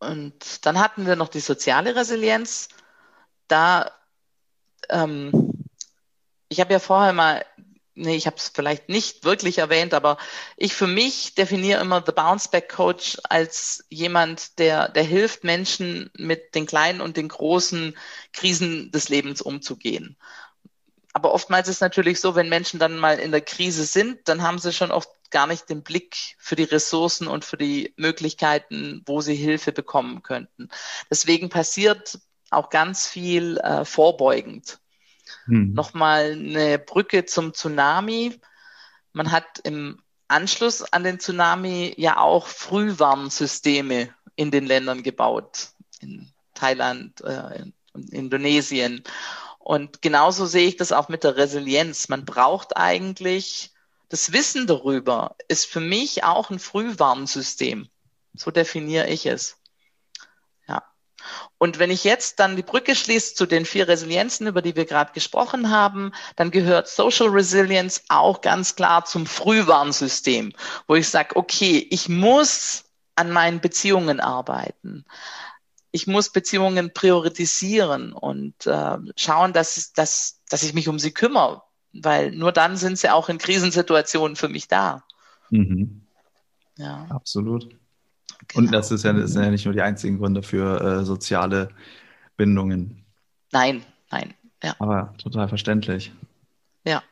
Und dann hatten wir noch die soziale Resilienz da, ähm, ich habe ja vorher mal, nee, ich habe es vielleicht nicht wirklich erwähnt, aber ich für mich definiere immer The Bounce Back Coach als jemand, der, der hilft Menschen mit den kleinen und den großen Krisen des Lebens umzugehen. Aber oftmals ist es natürlich so, wenn Menschen dann mal in der Krise sind, dann haben sie schon oft gar nicht den Blick für die Ressourcen und für die Möglichkeiten, wo sie Hilfe bekommen könnten. Deswegen passiert auch ganz viel äh, vorbeugend. Hm. Nochmal eine Brücke zum Tsunami. Man hat im Anschluss an den Tsunami ja auch Frühwarnsysteme in den Ländern gebaut. In Thailand, äh, in Indonesien. Und genauso sehe ich das auch mit der Resilienz. Man braucht eigentlich das Wissen darüber, ist für mich auch ein Frühwarnsystem. So definiere ich es. Und wenn ich jetzt dann die Brücke schließe zu den vier Resilienzen, über die wir gerade gesprochen haben, dann gehört Social Resilience auch ganz klar zum Frühwarnsystem, wo ich sage, okay, ich muss an meinen Beziehungen arbeiten. Ich muss Beziehungen priorisieren und äh, schauen, dass, dass, dass ich mich um sie kümmere, weil nur dann sind sie auch in Krisensituationen für mich da. Mhm. Ja. Absolut. Genau. Und das, ist ja, das sind ja nicht nur die einzigen Gründe für äh, soziale Bindungen. Nein, nein. Ja. Aber total verständlich. Ja.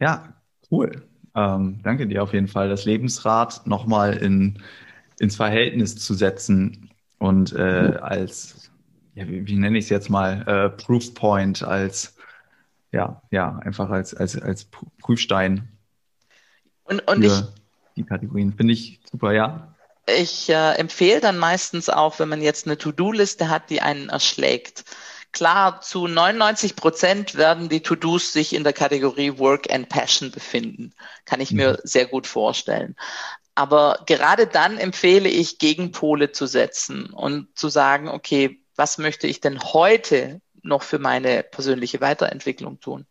Ja, cool. Ähm, danke dir auf jeden Fall. Das Lebensrad nochmal in, ins Verhältnis zu setzen und äh, als ja, wie, wie nenne ich es jetzt mal, äh, Proof Point als, ja, ja, einfach als, als, als Prüfstein und, und ich, die Kategorien. Finde ich super, ja. Ich äh, empfehle dann meistens auch, wenn man jetzt eine To-Do-Liste hat, die einen erschlägt. Klar, zu 99 Prozent werden die To-Dos sich in der Kategorie Work and Passion befinden. Kann ich mir mhm. sehr gut vorstellen. Aber gerade dann empfehle ich, Gegenpole zu setzen und zu sagen, okay, was möchte ich denn heute noch für meine persönliche Weiterentwicklung tun?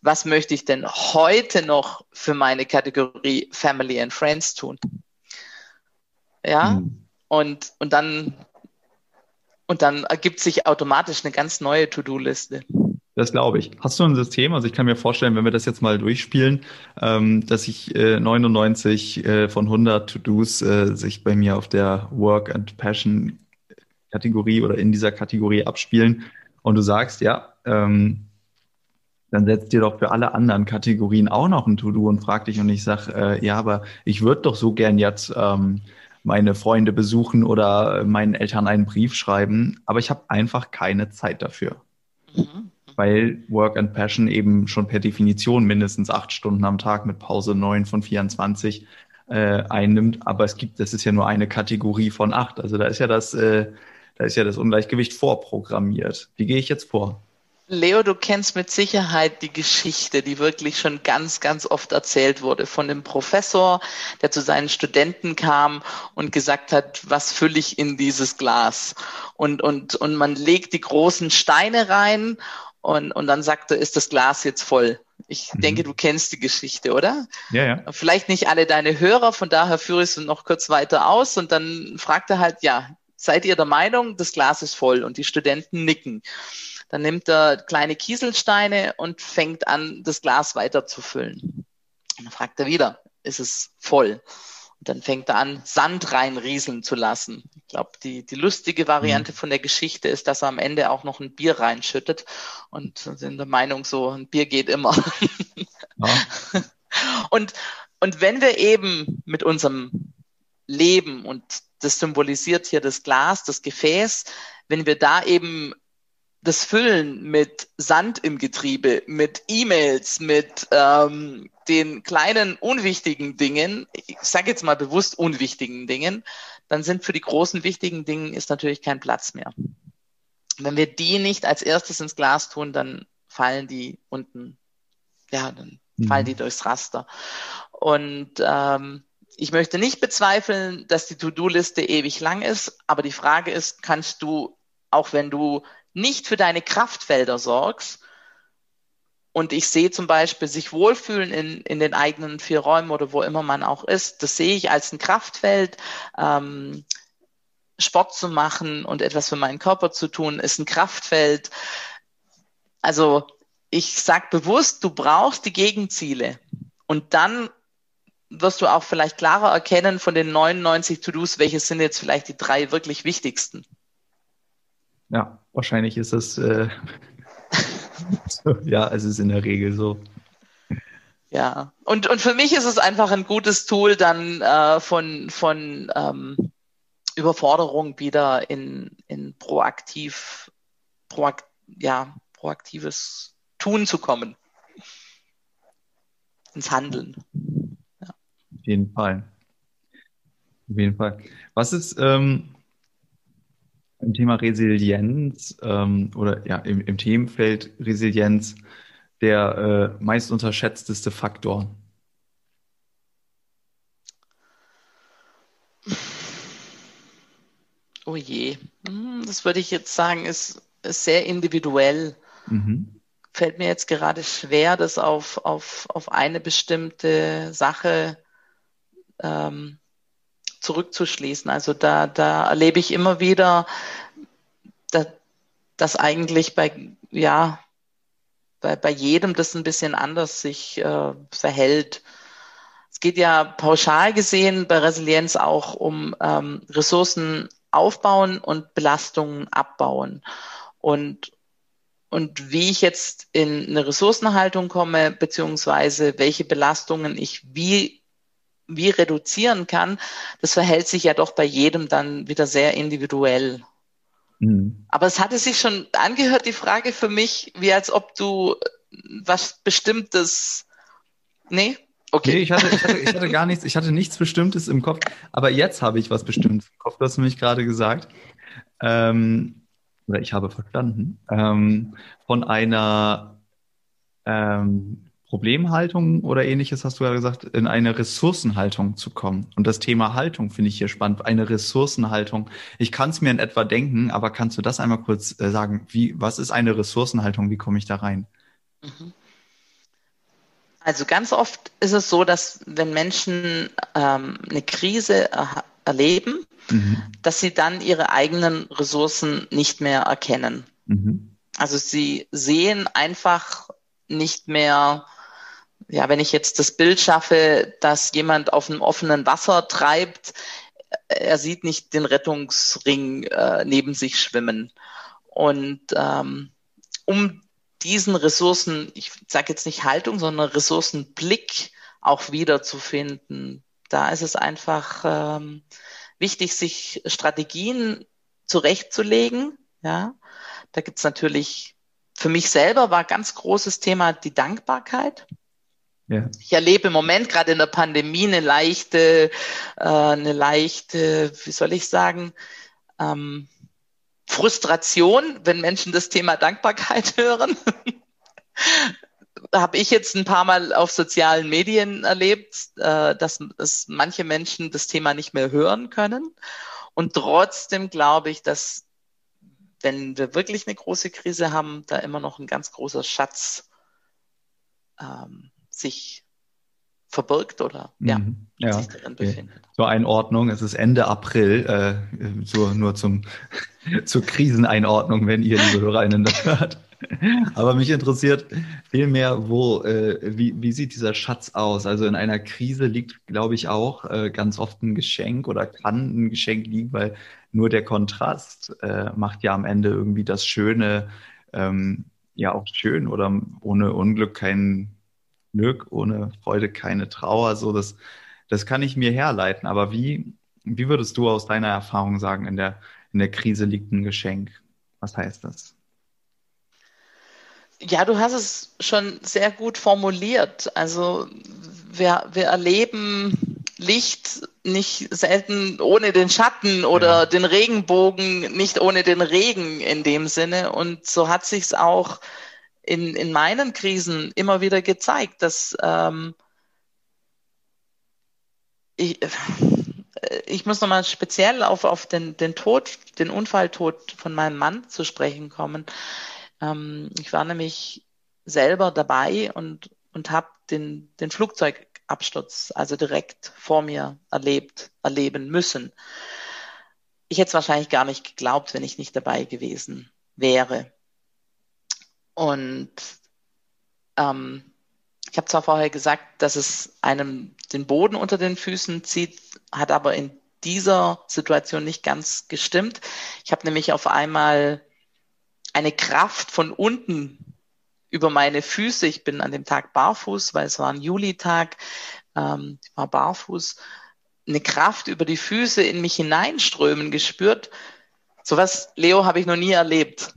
Was möchte ich denn heute noch für meine Kategorie Family and Friends tun? Ja, mhm. und, und dann, und dann ergibt sich automatisch eine ganz neue To-Do-Liste. Das glaube ich. Hast du ein System? Also ich kann mir vorstellen, wenn wir das jetzt mal durchspielen, ähm, dass ich äh, 99 äh, von 100 To-Dos äh, sich bei mir auf der Work and Passion Kategorie oder in dieser Kategorie abspielen und du sagst, ja, ähm, dann setzt dir doch für alle anderen Kategorien auch noch ein To-Do und frag dich und ich sag, äh, ja, aber ich würde doch so gern jetzt ähm, meine Freunde besuchen oder meinen Eltern einen Brief schreiben, aber ich habe einfach keine Zeit dafür. Mhm weil Work and Passion eben schon per Definition mindestens acht Stunden am Tag mit Pause neun von 24 äh, einnimmt. Aber es gibt, das ist ja nur eine Kategorie von acht. Also da ist ja das, äh, da ist ja das Ungleichgewicht vorprogrammiert. Wie gehe ich jetzt vor? Leo, du kennst mit Sicherheit die Geschichte, die wirklich schon ganz, ganz oft erzählt wurde von dem Professor, der zu seinen Studenten kam und gesagt hat, was fülle ich in dieses Glas? Und, und, und man legt die großen Steine rein und, und dann sagte, ist das Glas jetzt voll? Ich mhm. denke, du kennst die Geschichte, oder? Ja, ja. Vielleicht nicht alle deine Hörer, von daher führe ich es noch kurz weiter aus und dann fragt er halt, ja, seid ihr der Meinung, das Glas ist voll? Und die Studenten nicken. Dann nimmt er kleine Kieselsteine und fängt an, das Glas weiter zu füllen. Und dann fragt er wieder, ist es voll? Und dann fängt er an, Sand reinrieseln zu lassen. Ich glaube, die, die lustige Variante mhm. von der Geschichte ist, dass er am Ende auch noch ein Bier reinschüttet und sind der Meinung, so ein Bier geht immer. Ja. und, und wenn wir eben mit unserem Leben und das symbolisiert hier das Glas, das Gefäß, wenn wir da eben das Füllen mit Sand im Getriebe, mit E-Mails, mit ähm, den kleinen unwichtigen Dingen, ich sage jetzt mal bewusst unwichtigen Dingen, dann sind für die großen wichtigen Dinge ist natürlich kein Platz mehr. Wenn wir die nicht als erstes ins Glas tun, dann fallen die unten, ja, dann mhm. fallen die durchs Raster. Und ähm, ich möchte nicht bezweifeln, dass die To-Do-Liste ewig lang ist, aber die Frage ist, kannst du, auch wenn du nicht für deine Kraftfelder sorgst, und ich sehe zum Beispiel sich wohlfühlen in, in den eigenen vier Räumen oder wo immer man auch ist, das sehe ich als ein Kraftfeld. Ähm, Sport zu machen und etwas für meinen Körper zu tun, ist ein Kraftfeld. Also ich sage bewusst, du brauchst die Gegenziele. Und dann wirst du auch vielleicht klarer erkennen von den 99 To-Dos, welche sind jetzt vielleicht die drei wirklich wichtigsten. Ja, wahrscheinlich ist es, äh, so, ja, es ist in der Regel so. Ja, und, und für mich ist es einfach ein gutes Tool, dann äh, von, von ähm, Überforderung wieder in, in proaktiv, proakt, ja, proaktives Tun zu kommen. Ins Handeln. Ja. Auf jeden Fall. Auf jeden Fall. Was ist, ähm, im Thema Resilienz ähm, oder ja, im, im Themenfeld Resilienz der äh, meist unterschätzteste Faktor? Oh je, hm, das würde ich jetzt sagen, ist, ist sehr individuell. Mhm. Fällt mir jetzt gerade schwer, das auf, auf, auf eine bestimmte Sache ähm, zurückzuschließen. Also da, da erlebe ich immer wieder, dass, dass eigentlich bei, ja, bei, bei jedem das ein bisschen anders sich äh, verhält. Es geht ja pauschal gesehen bei Resilienz auch um ähm, Ressourcen aufbauen und Belastungen abbauen. Und, und wie ich jetzt in eine Ressourcenhaltung komme, beziehungsweise welche Belastungen ich wie wie reduzieren kann, das verhält sich ja doch bei jedem dann wieder sehr individuell. Mhm. Aber es hatte sich schon angehört, die Frage für mich, wie als ob du was Bestimmtes. Nee? Okay. Nee, ich hatte, ich, hatte, ich hatte gar nichts, ich hatte nichts Bestimmtes im Kopf, aber jetzt habe ich was Bestimmtes im Kopf, das hast du mich gerade gesagt. Ähm, oder ich habe verstanden. Ähm, von einer ähm, Problemhaltung oder ähnliches, hast du ja gesagt, in eine Ressourcenhaltung zu kommen. Und das Thema Haltung finde ich hier spannend. Eine Ressourcenhaltung. Ich kann es mir in etwa denken, aber kannst du das einmal kurz äh, sagen? Wie, was ist eine Ressourcenhaltung? Wie komme ich da rein? Mhm. Also ganz oft ist es so, dass wenn Menschen ähm, eine Krise er erleben, mhm. dass sie dann ihre eigenen Ressourcen nicht mehr erkennen. Mhm. Also sie sehen einfach nicht mehr, ja, wenn ich jetzt das Bild schaffe, dass jemand auf einem offenen Wasser treibt, er sieht nicht den Rettungsring äh, neben sich schwimmen. Und ähm, um diesen Ressourcen, ich sage jetzt nicht Haltung, sondern Ressourcenblick auch wiederzufinden. Da ist es einfach ähm, wichtig, sich Strategien zurechtzulegen. Ja, da gibt es natürlich für mich selber war ganz großes Thema die Dankbarkeit. Ja. Ich erlebe im Moment gerade in der Pandemie eine leichte, äh, eine leichte, wie soll ich sagen, ähm, Frustration, wenn Menschen das Thema Dankbarkeit hören. habe ich jetzt ein paar Mal auf sozialen Medien erlebt, äh, dass, dass manche Menschen das Thema nicht mehr hören können. Und trotzdem glaube ich, dass wenn wir wirklich eine große Krise haben, da immer noch ein ganz großer Schatz ähm, sich verbirgt oder ja, mhm. ja. sich darin befindet. Zur Einordnung, es ist Ende April, äh, so nur zum zur Kriseneinordnung, wenn ihr, liebe HörerInnen, das hört. Aber mich interessiert vielmehr, wo, äh, wie, wie sieht dieser Schatz aus? Also in einer Krise liegt, glaube ich, auch äh, ganz oft ein Geschenk oder kann ein Geschenk liegen, weil nur der Kontrast äh, macht ja am Ende irgendwie das Schöne ähm, ja auch schön oder ohne Unglück kein Glück, ohne Freude keine Trauer. So, das, das kann ich mir herleiten. Aber wie, wie würdest du aus deiner Erfahrung sagen, in der, in der Krise liegt ein Geschenk? Was heißt das? Ja, du hast es schon sehr gut formuliert. Also wir, wir erleben Licht nicht selten ohne den Schatten oder ja. den Regenbogen nicht ohne den Regen in dem Sinne. Und so hat sich's auch in, in meinen Krisen immer wieder gezeigt, dass ähm, ich, ich muss nochmal speziell auf, auf den, den Tod, den Unfalltod von meinem Mann zu sprechen kommen. Ähm, ich war nämlich selber dabei und, und habe den, den Flugzeugabsturz also direkt vor mir erlebt, erleben müssen. Ich hätte es wahrscheinlich gar nicht geglaubt, wenn ich nicht dabei gewesen wäre. Und ähm, ich habe zwar vorher gesagt, dass es einem den Boden unter den Füßen zieht, hat aber in dieser Situation nicht ganz gestimmt. Ich habe nämlich auf einmal eine Kraft von unten über meine Füße. Ich bin an dem Tag barfuß, weil es war ein Julitag. Ähm, war barfuß. Eine Kraft über die Füße in mich hineinströmen gespürt. Sowas, Leo, habe ich noch nie erlebt.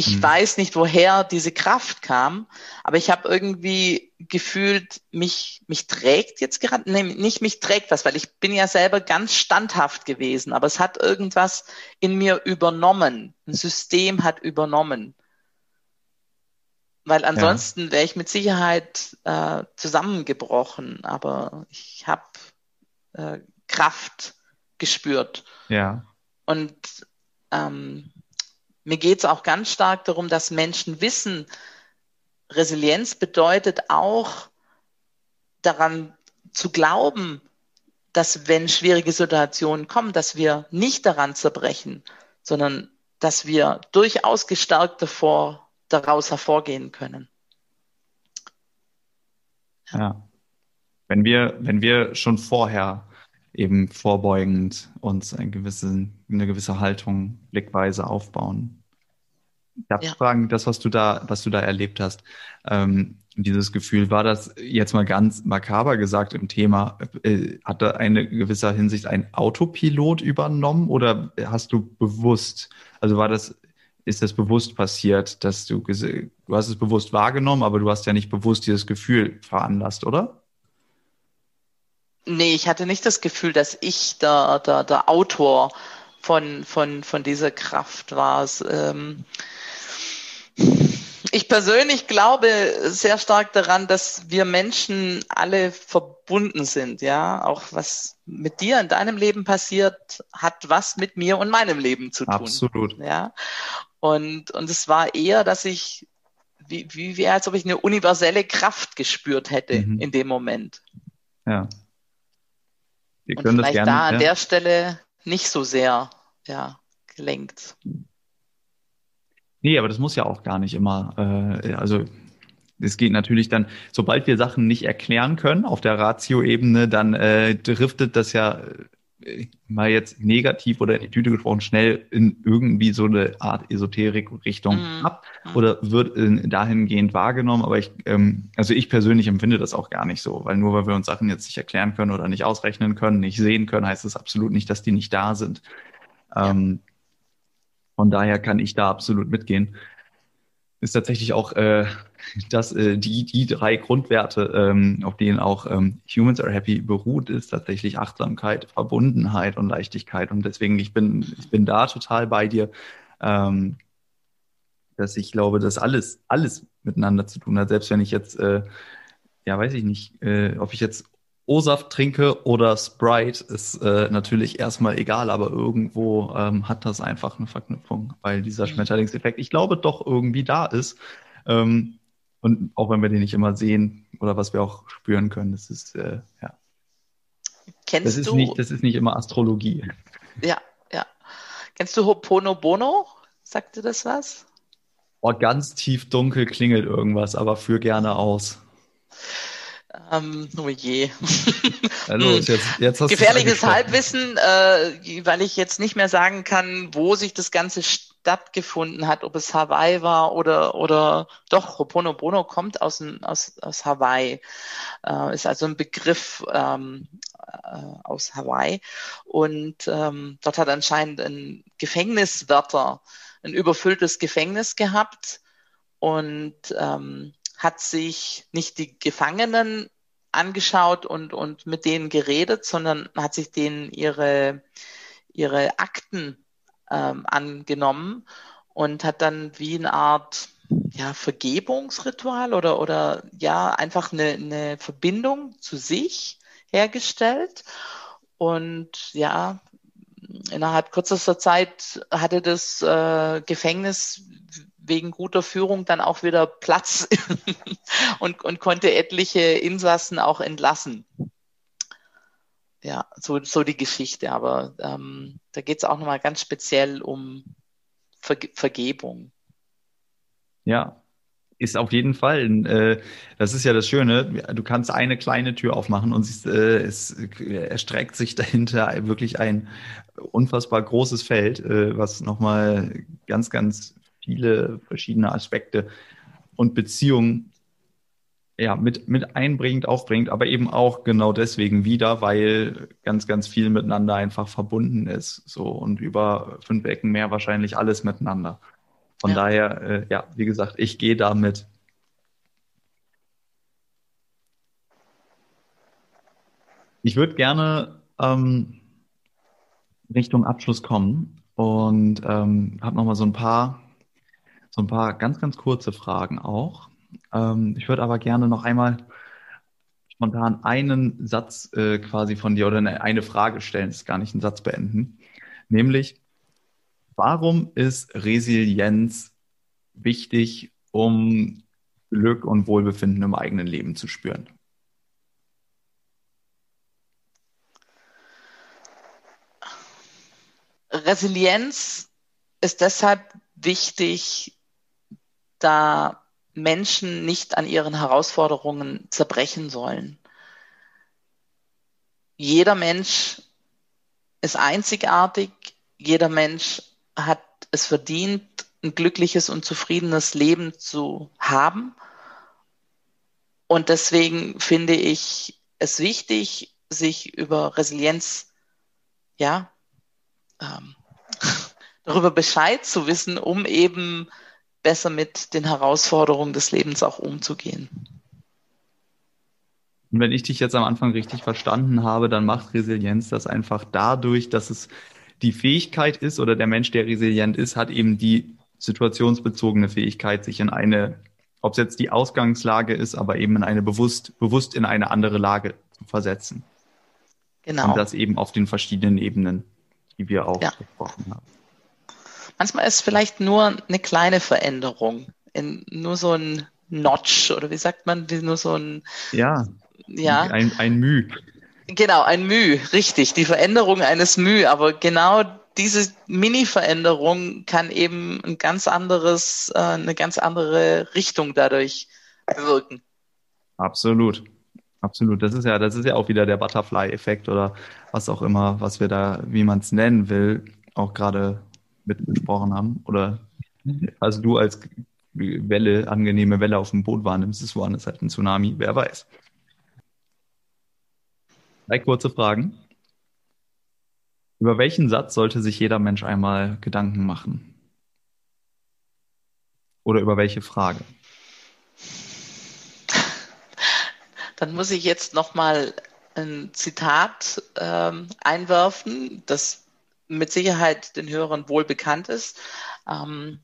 Ich hm. weiß nicht, woher diese Kraft kam, aber ich habe irgendwie gefühlt, mich, mich trägt jetzt gerade, nee, nicht mich trägt was, weil ich bin ja selber ganz standhaft gewesen, aber es hat irgendwas in mir übernommen. Ein System hat übernommen. Weil ansonsten ja. wäre ich mit Sicherheit äh, zusammengebrochen, aber ich habe äh, Kraft gespürt. Ja. Und ähm, mir geht es auch ganz stark darum, dass Menschen wissen, Resilienz bedeutet auch daran zu glauben, dass wenn schwierige Situationen kommen, dass wir nicht daran zerbrechen, sondern dass wir durchaus gestärkt davor, daraus hervorgehen können. Ja. Wenn wir, wenn wir schon vorher eben vorbeugend uns eine gewisse, eine gewisse Haltung, Blickweise aufbauen. Ich darf ja. fragen, das, was du da, was du da erlebt hast, ähm, dieses Gefühl, war das jetzt mal ganz makaber gesagt im Thema, äh, hat da eine gewisser Hinsicht ein Autopilot übernommen oder hast du bewusst, also war das, ist das bewusst passiert, dass du, du hast es bewusst wahrgenommen, aber du hast ja nicht bewusst dieses Gefühl veranlasst, oder? Nee, ich hatte nicht das Gefühl, dass ich der, der, der Autor von, von, von dieser Kraft war. Ähm, ich persönlich glaube sehr stark daran, dass wir Menschen alle verbunden sind, ja. Auch was mit dir in deinem Leben passiert, hat was mit mir und meinem Leben zu tun. Absolut. Ja. Und, und es war eher, dass ich, wie, wie, wie als ob ich eine universelle Kraft gespürt hätte mhm. in dem Moment. Ja. Wir können und vielleicht das gerne, da an ja. der Stelle nicht so sehr, ja, gelenkt. Nee, aber das muss ja auch gar nicht immer. Äh, also es geht natürlich dann, sobald wir Sachen nicht erklären können auf der Ratio-Ebene, dann äh, driftet das ja mal jetzt negativ oder in die Tüte gesprochen schnell in irgendwie so eine Art Esoterik-Richtung mhm. ab mhm. oder wird äh, dahingehend wahrgenommen. Aber ich, ähm, also ich persönlich empfinde das auch gar nicht so, weil nur weil wir uns Sachen jetzt nicht erklären können oder nicht ausrechnen können, nicht sehen können, heißt es absolut nicht, dass die nicht da sind. Ähm, von daher kann ich da absolut mitgehen. Ist tatsächlich auch äh, das, äh, die, die drei Grundwerte, ähm, auf denen auch ähm, Humans are Happy beruht, ist tatsächlich Achtsamkeit, Verbundenheit und Leichtigkeit. Und deswegen, ich bin, ich bin da total bei dir, ähm, dass ich glaube, dass alles, alles miteinander zu tun hat. Selbst wenn ich jetzt, äh, ja, weiß ich nicht, äh, ob ich jetzt O-Saft trinke oder Sprite, ist äh, natürlich erstmal egal, aber irgendwo ähm, hat das einfach eine Verknüpfung, weil dieser mhm. Schmetterlingseffekt, ich glaube, doch irgendwie da ist. Ähm, und auch wenn wir den nicht immer sehen oder was wir auch spüren können, das ist, äh, ja. Kennst das ist du? Nicht, das ist nicht immer Astrologie. Ja, ja. Kennst du Hopono Bono? Sagt dir das was? Oh, ganz tief dunkel klingelt irgendwas, aber führ gerne aus. Ähm, oh je. Also, jetzt, jetzt Gefährliches Halbwissen, äh, weil ich jetzt nicht mehr sagen kann, wo sich das Ganze stattgefunden hat, ob es Hawaii war oder, oder doch, Hoponopono kommt aus, aus, aus Hawaii, äh, ist also ein Begriff ähm, äh, aus Hawaii. Und ähm, dort hat anscheinend ein Gefängniswärter ein überfülltes Gefängnis gehabt und ähm, hat sich nicht die Gefangenen angeschaut und, und mit denen geredet, sondern hat sich denen ihre, ihre Akten ähm, angenommen und hat dann wie eine Art ja, Vergebungsritual oder, oder ja, einfach eine, eine Verbindung zu sich hergestellt. Und ja, innerhalb kürzester Zeit hatte das äh, Gefängnis wegen guter Führung dann auch wieder Platz und, und konnte etliche Insassen auch entlassen. Ja, so, so die Geschichte. Aber ähm, da geht es auch nochmal ganz speziell um Ver Vergebung. Ja, ist auf jeden Fall. Äh, das ist ja das Schöne. Du kannst eine kleine Tür aufmachen und siehst, äh, es erstreckt sich dahinter wirklich ein unfassbar großes Feld, äh, was nochmal ganz, ganz viele verschiedene Aspekte und Beziehungen ja, mit, mit einbringt, aufbringt, aber eben auch genau deswegen wieder, weil ganz, ganz viel miteinander einfach verbunden ist. So und über fünf Ecken mehr wahrscheinlich alles miteinander. Von ja. daher, äh, ja, wie gesagt, ich gehe damit. Ich würde gerne ähm, Richtung Abschluss kommen und ähm, habe nochmal so ein paar so ein paar ganz, ganz kurze Fragen auch. Ähm, ich würde aber gerne noch einmal spontan einen Satz äh, quasi von dir oder eine, Frage stellen, ist gar nicht einen Satz beenden. Nämlich, warum ist Resilienz wichtig, um Glück und Wohlbefinden im eigenen Leben zu spüren? Resilienz ist deshalb wichtig, da Menschen nicht an ihren Herausforderungen zerbrechen sollen. Jeder Mensch ist einzigartig, jeder Mensch hat es verdient, ein glückliches und zufriedenes Leben zu haben. Und deswegen finde ich es wichtig, sich über Resilienz, ja, ähm, darüber Bescheid zu wissen, um eben besser mit den Herausforderungen des Lebens auch umzugehen. Und wenn ich dich jetzt am Anfang richtig verstanden habe, dann macht Resilienz das einfach dadurch, dass es die Fähigkeit ist oder der Mensch, der resilient ist, hat eben die situationsbezogene Fähigkeit, sich in eine, ob es jetzt die Ausgangslage ist, aber eben in eine bewusst, bewusst in eine andere Lage zu versetzen. Genau. Und das eben auf den verschiedenen Ebenen, die wir auch ja. besprochen haben. Manchmal ist vielleicht nur eine kleine Veränderung, in, nur so ein Notch oder wie sagt man, nur so ein ja, ja. ein, ein Müh. Genau, ein Müh, richtig, die Veränderung eines Müh, aber genau diese Mini-Veränderung kann eben ein ganz anderes, äh, eine ganz andere Richtung dadurch bewirken. Absolut. Absolut. Das ist ja, das ist ja auch wieder der Butterfly-Effekt oder was auch immer, was wir da, wie man es nennen will, auch gerade mit besprochen haben. Oder also du als Welle, angenehme Welle auf dem Boot wahrnimmst, ist woanders halt ein Tsunami, wer weiß. Drei kurze Fragen. Über welchen Satz sollte sich jeder Mensch einmal Gedanken machen? Oder über welche Frage? Dann muss ich jetzt nochmal ein Zitat ähm, einwerfen, das mit Sicherheit den Hörern wohl bekannt ist. Ähm,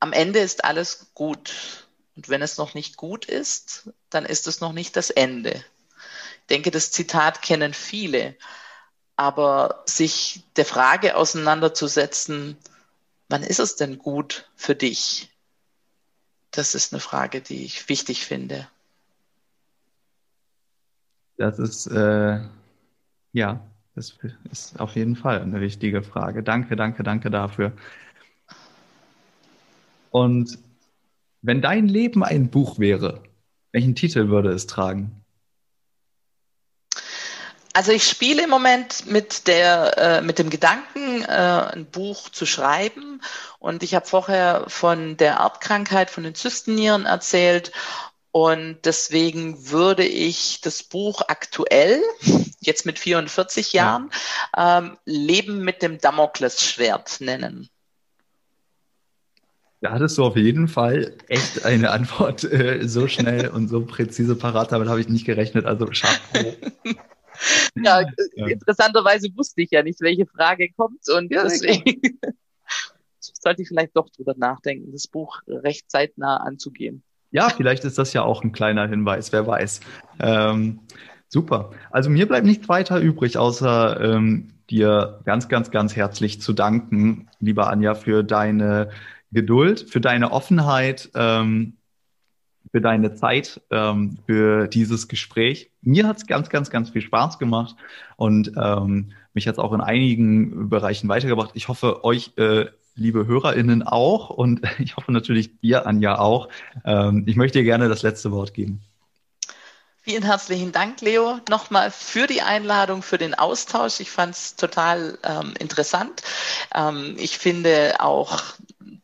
am Ende ist alles gut. Und wenn es noch nicht gut ist, dann ist es noch nicht das Ende. Ich denke, das Zitat kennen viele. Aber sich der Frage auseinanderzusetzen, wann ist es denn gut für dich? Das ist eine Frage, die ich wichtig finde. Das ist, äh, ja, das ist auf jeden Fall eine wichtige Frage. Danke, danke, danke dafür. Und wenn dein Leben ein Buch wäre, welchen Titel würde es tragen? Also ich spiele im Moment mit der äh, mit dem Gedanken, äh, ein Buch zu schreiben. Und ich habe vorher von der Erbkrankheit, von den Zystennieren erzählt. Und deswegen würde ich das Buch aktuell, jetzt mit 44 Jahren, ja. ähm, Leben mit dem Damoklesschwert nennen. Da hattest du auf jeden Fall echt eine Antwort äh, so schnell und so präzise parat. Damit habe ich nicht gerechnet. Also Chapeau. ja, ja, interessanterweise wusste ich ja nicht, welche Frage kommt und ja, deswegen sollte ich vielleicht doch drüber nachdenken, das Buch recht zeitnah anzugehen. Ja, vielleicht ist das ja auch ein kleiner Hinweis, wer weiß. Ähm, super. Also mir bleibt nichts weiter übrig, außer ähm, dir ganz, ganz, ganz herzlich zu danken, lieber Anja, für deine Geduld, für deine Offenheit, ähm, für deine Zeit, ähm, für dieses Gespräch. Mir hat es ganz, ganz, ganz viel Spaß gemacht und ähm, mich hat es auch in einigen Bereichen weitergebracht. Ich hoffe, euch, äh, liebe HörerInnen, auch und ich hoffe natürlich dir, Anja, auch. Ähm, ich möchte dir gerne das letzte Wort geben. Vielen herzlichen Dank, Leo, nochmal für die Einladung, für den Austausch. Ich fand es total ähm, interessant. Ähm, ich finde auch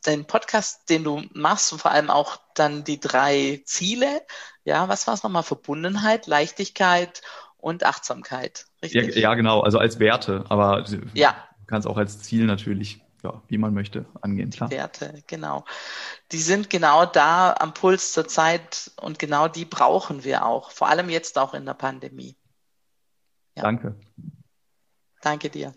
den Podcast, den du machst und vor allem auch dann die drei Ziele. Ja, was war es nochmal? Verbundenheit, Leichtigkeit und Achtsamkeit. Richtig? Ja, ja, genau. Also als Werte, aber ja. du kannst auch als Ziel natürlich, ja, wie man möchte, angehen. Klar. Die Werte, genau. Die sind genau da am Puls zur Zeit und genau die brauchen wir auch. Vor allem jetzt auch in der Pandemie. Ja. Danke. Danke dir.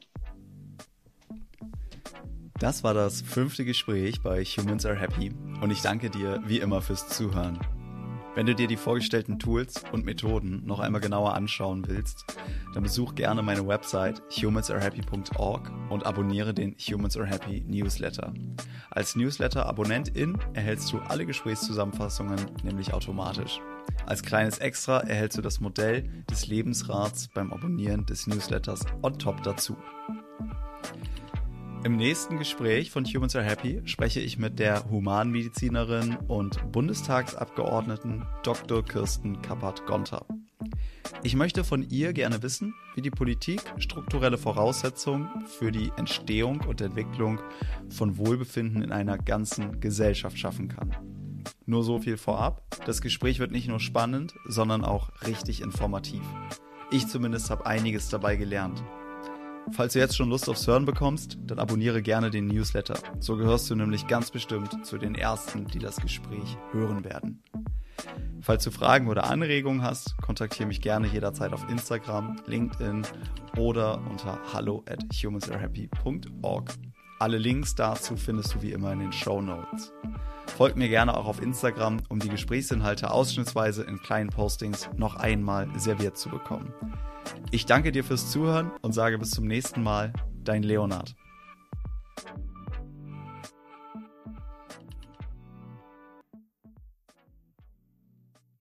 Das war das fünfte Gespräch bei Humans Are Happy und ich danke dir wie immer fürs Zuhören. Wenn du dir die vorgestellten Tools und Methoden noch einmal genauer anschauen willst, dann besuch gerne meine Website humansarehappy.org und abonniere den Humans Are Happy Newsletter. Als Newsletter-Abonnentin erhältst du alle Gesprächszusammenfassungen nämlich automatisch. Als kleines Extra erhältst du das Modell des Lebensrats beim Abonnieren des Newsletters on top dazu. Im nächsten Gespräch von Humans Are Happy spreche ich mit der Humanmedizinerin und Bundestagsabgeordneten Dr. Kirsten Kappert-Gonter. Ich möchte von ihr gerne wissen, wie die Politik strukturelle Voraussetzungen für die Entstehung und Entwicklung von Wohlbefinden in einer ganzen Gesellschaft schaffen kann. Nur so viel vorab. Das Gespräch wird nicht nur spannend, sondern auch richtig informativ. Ich zumindest habe einiges dabei gelernt. Falls du jetzt schon Lust aufs Hören bekommst, dann abonniere gerne den Newsletter. So gehörst du nämlich ganz bestimmt zu den Ersten, die das Gespräch hören werden. Falls du Fragen oder Anregungen hast, kontaktiere mich gerne jederzeit auf Instagram, LinkedIn oder unter hallo at humansarehappy.org. Alle Links dazu findest du wie immer in den Show Notes. Folgt mir gerne auch auf Instagram, um die Gesprächsinhalte ausschnittsweise in kleinen Postings noch einmal serviert zu bekommen. Ich danke dir fürs Zuhören und sage bis zum nächsten Mal, dein Leonard.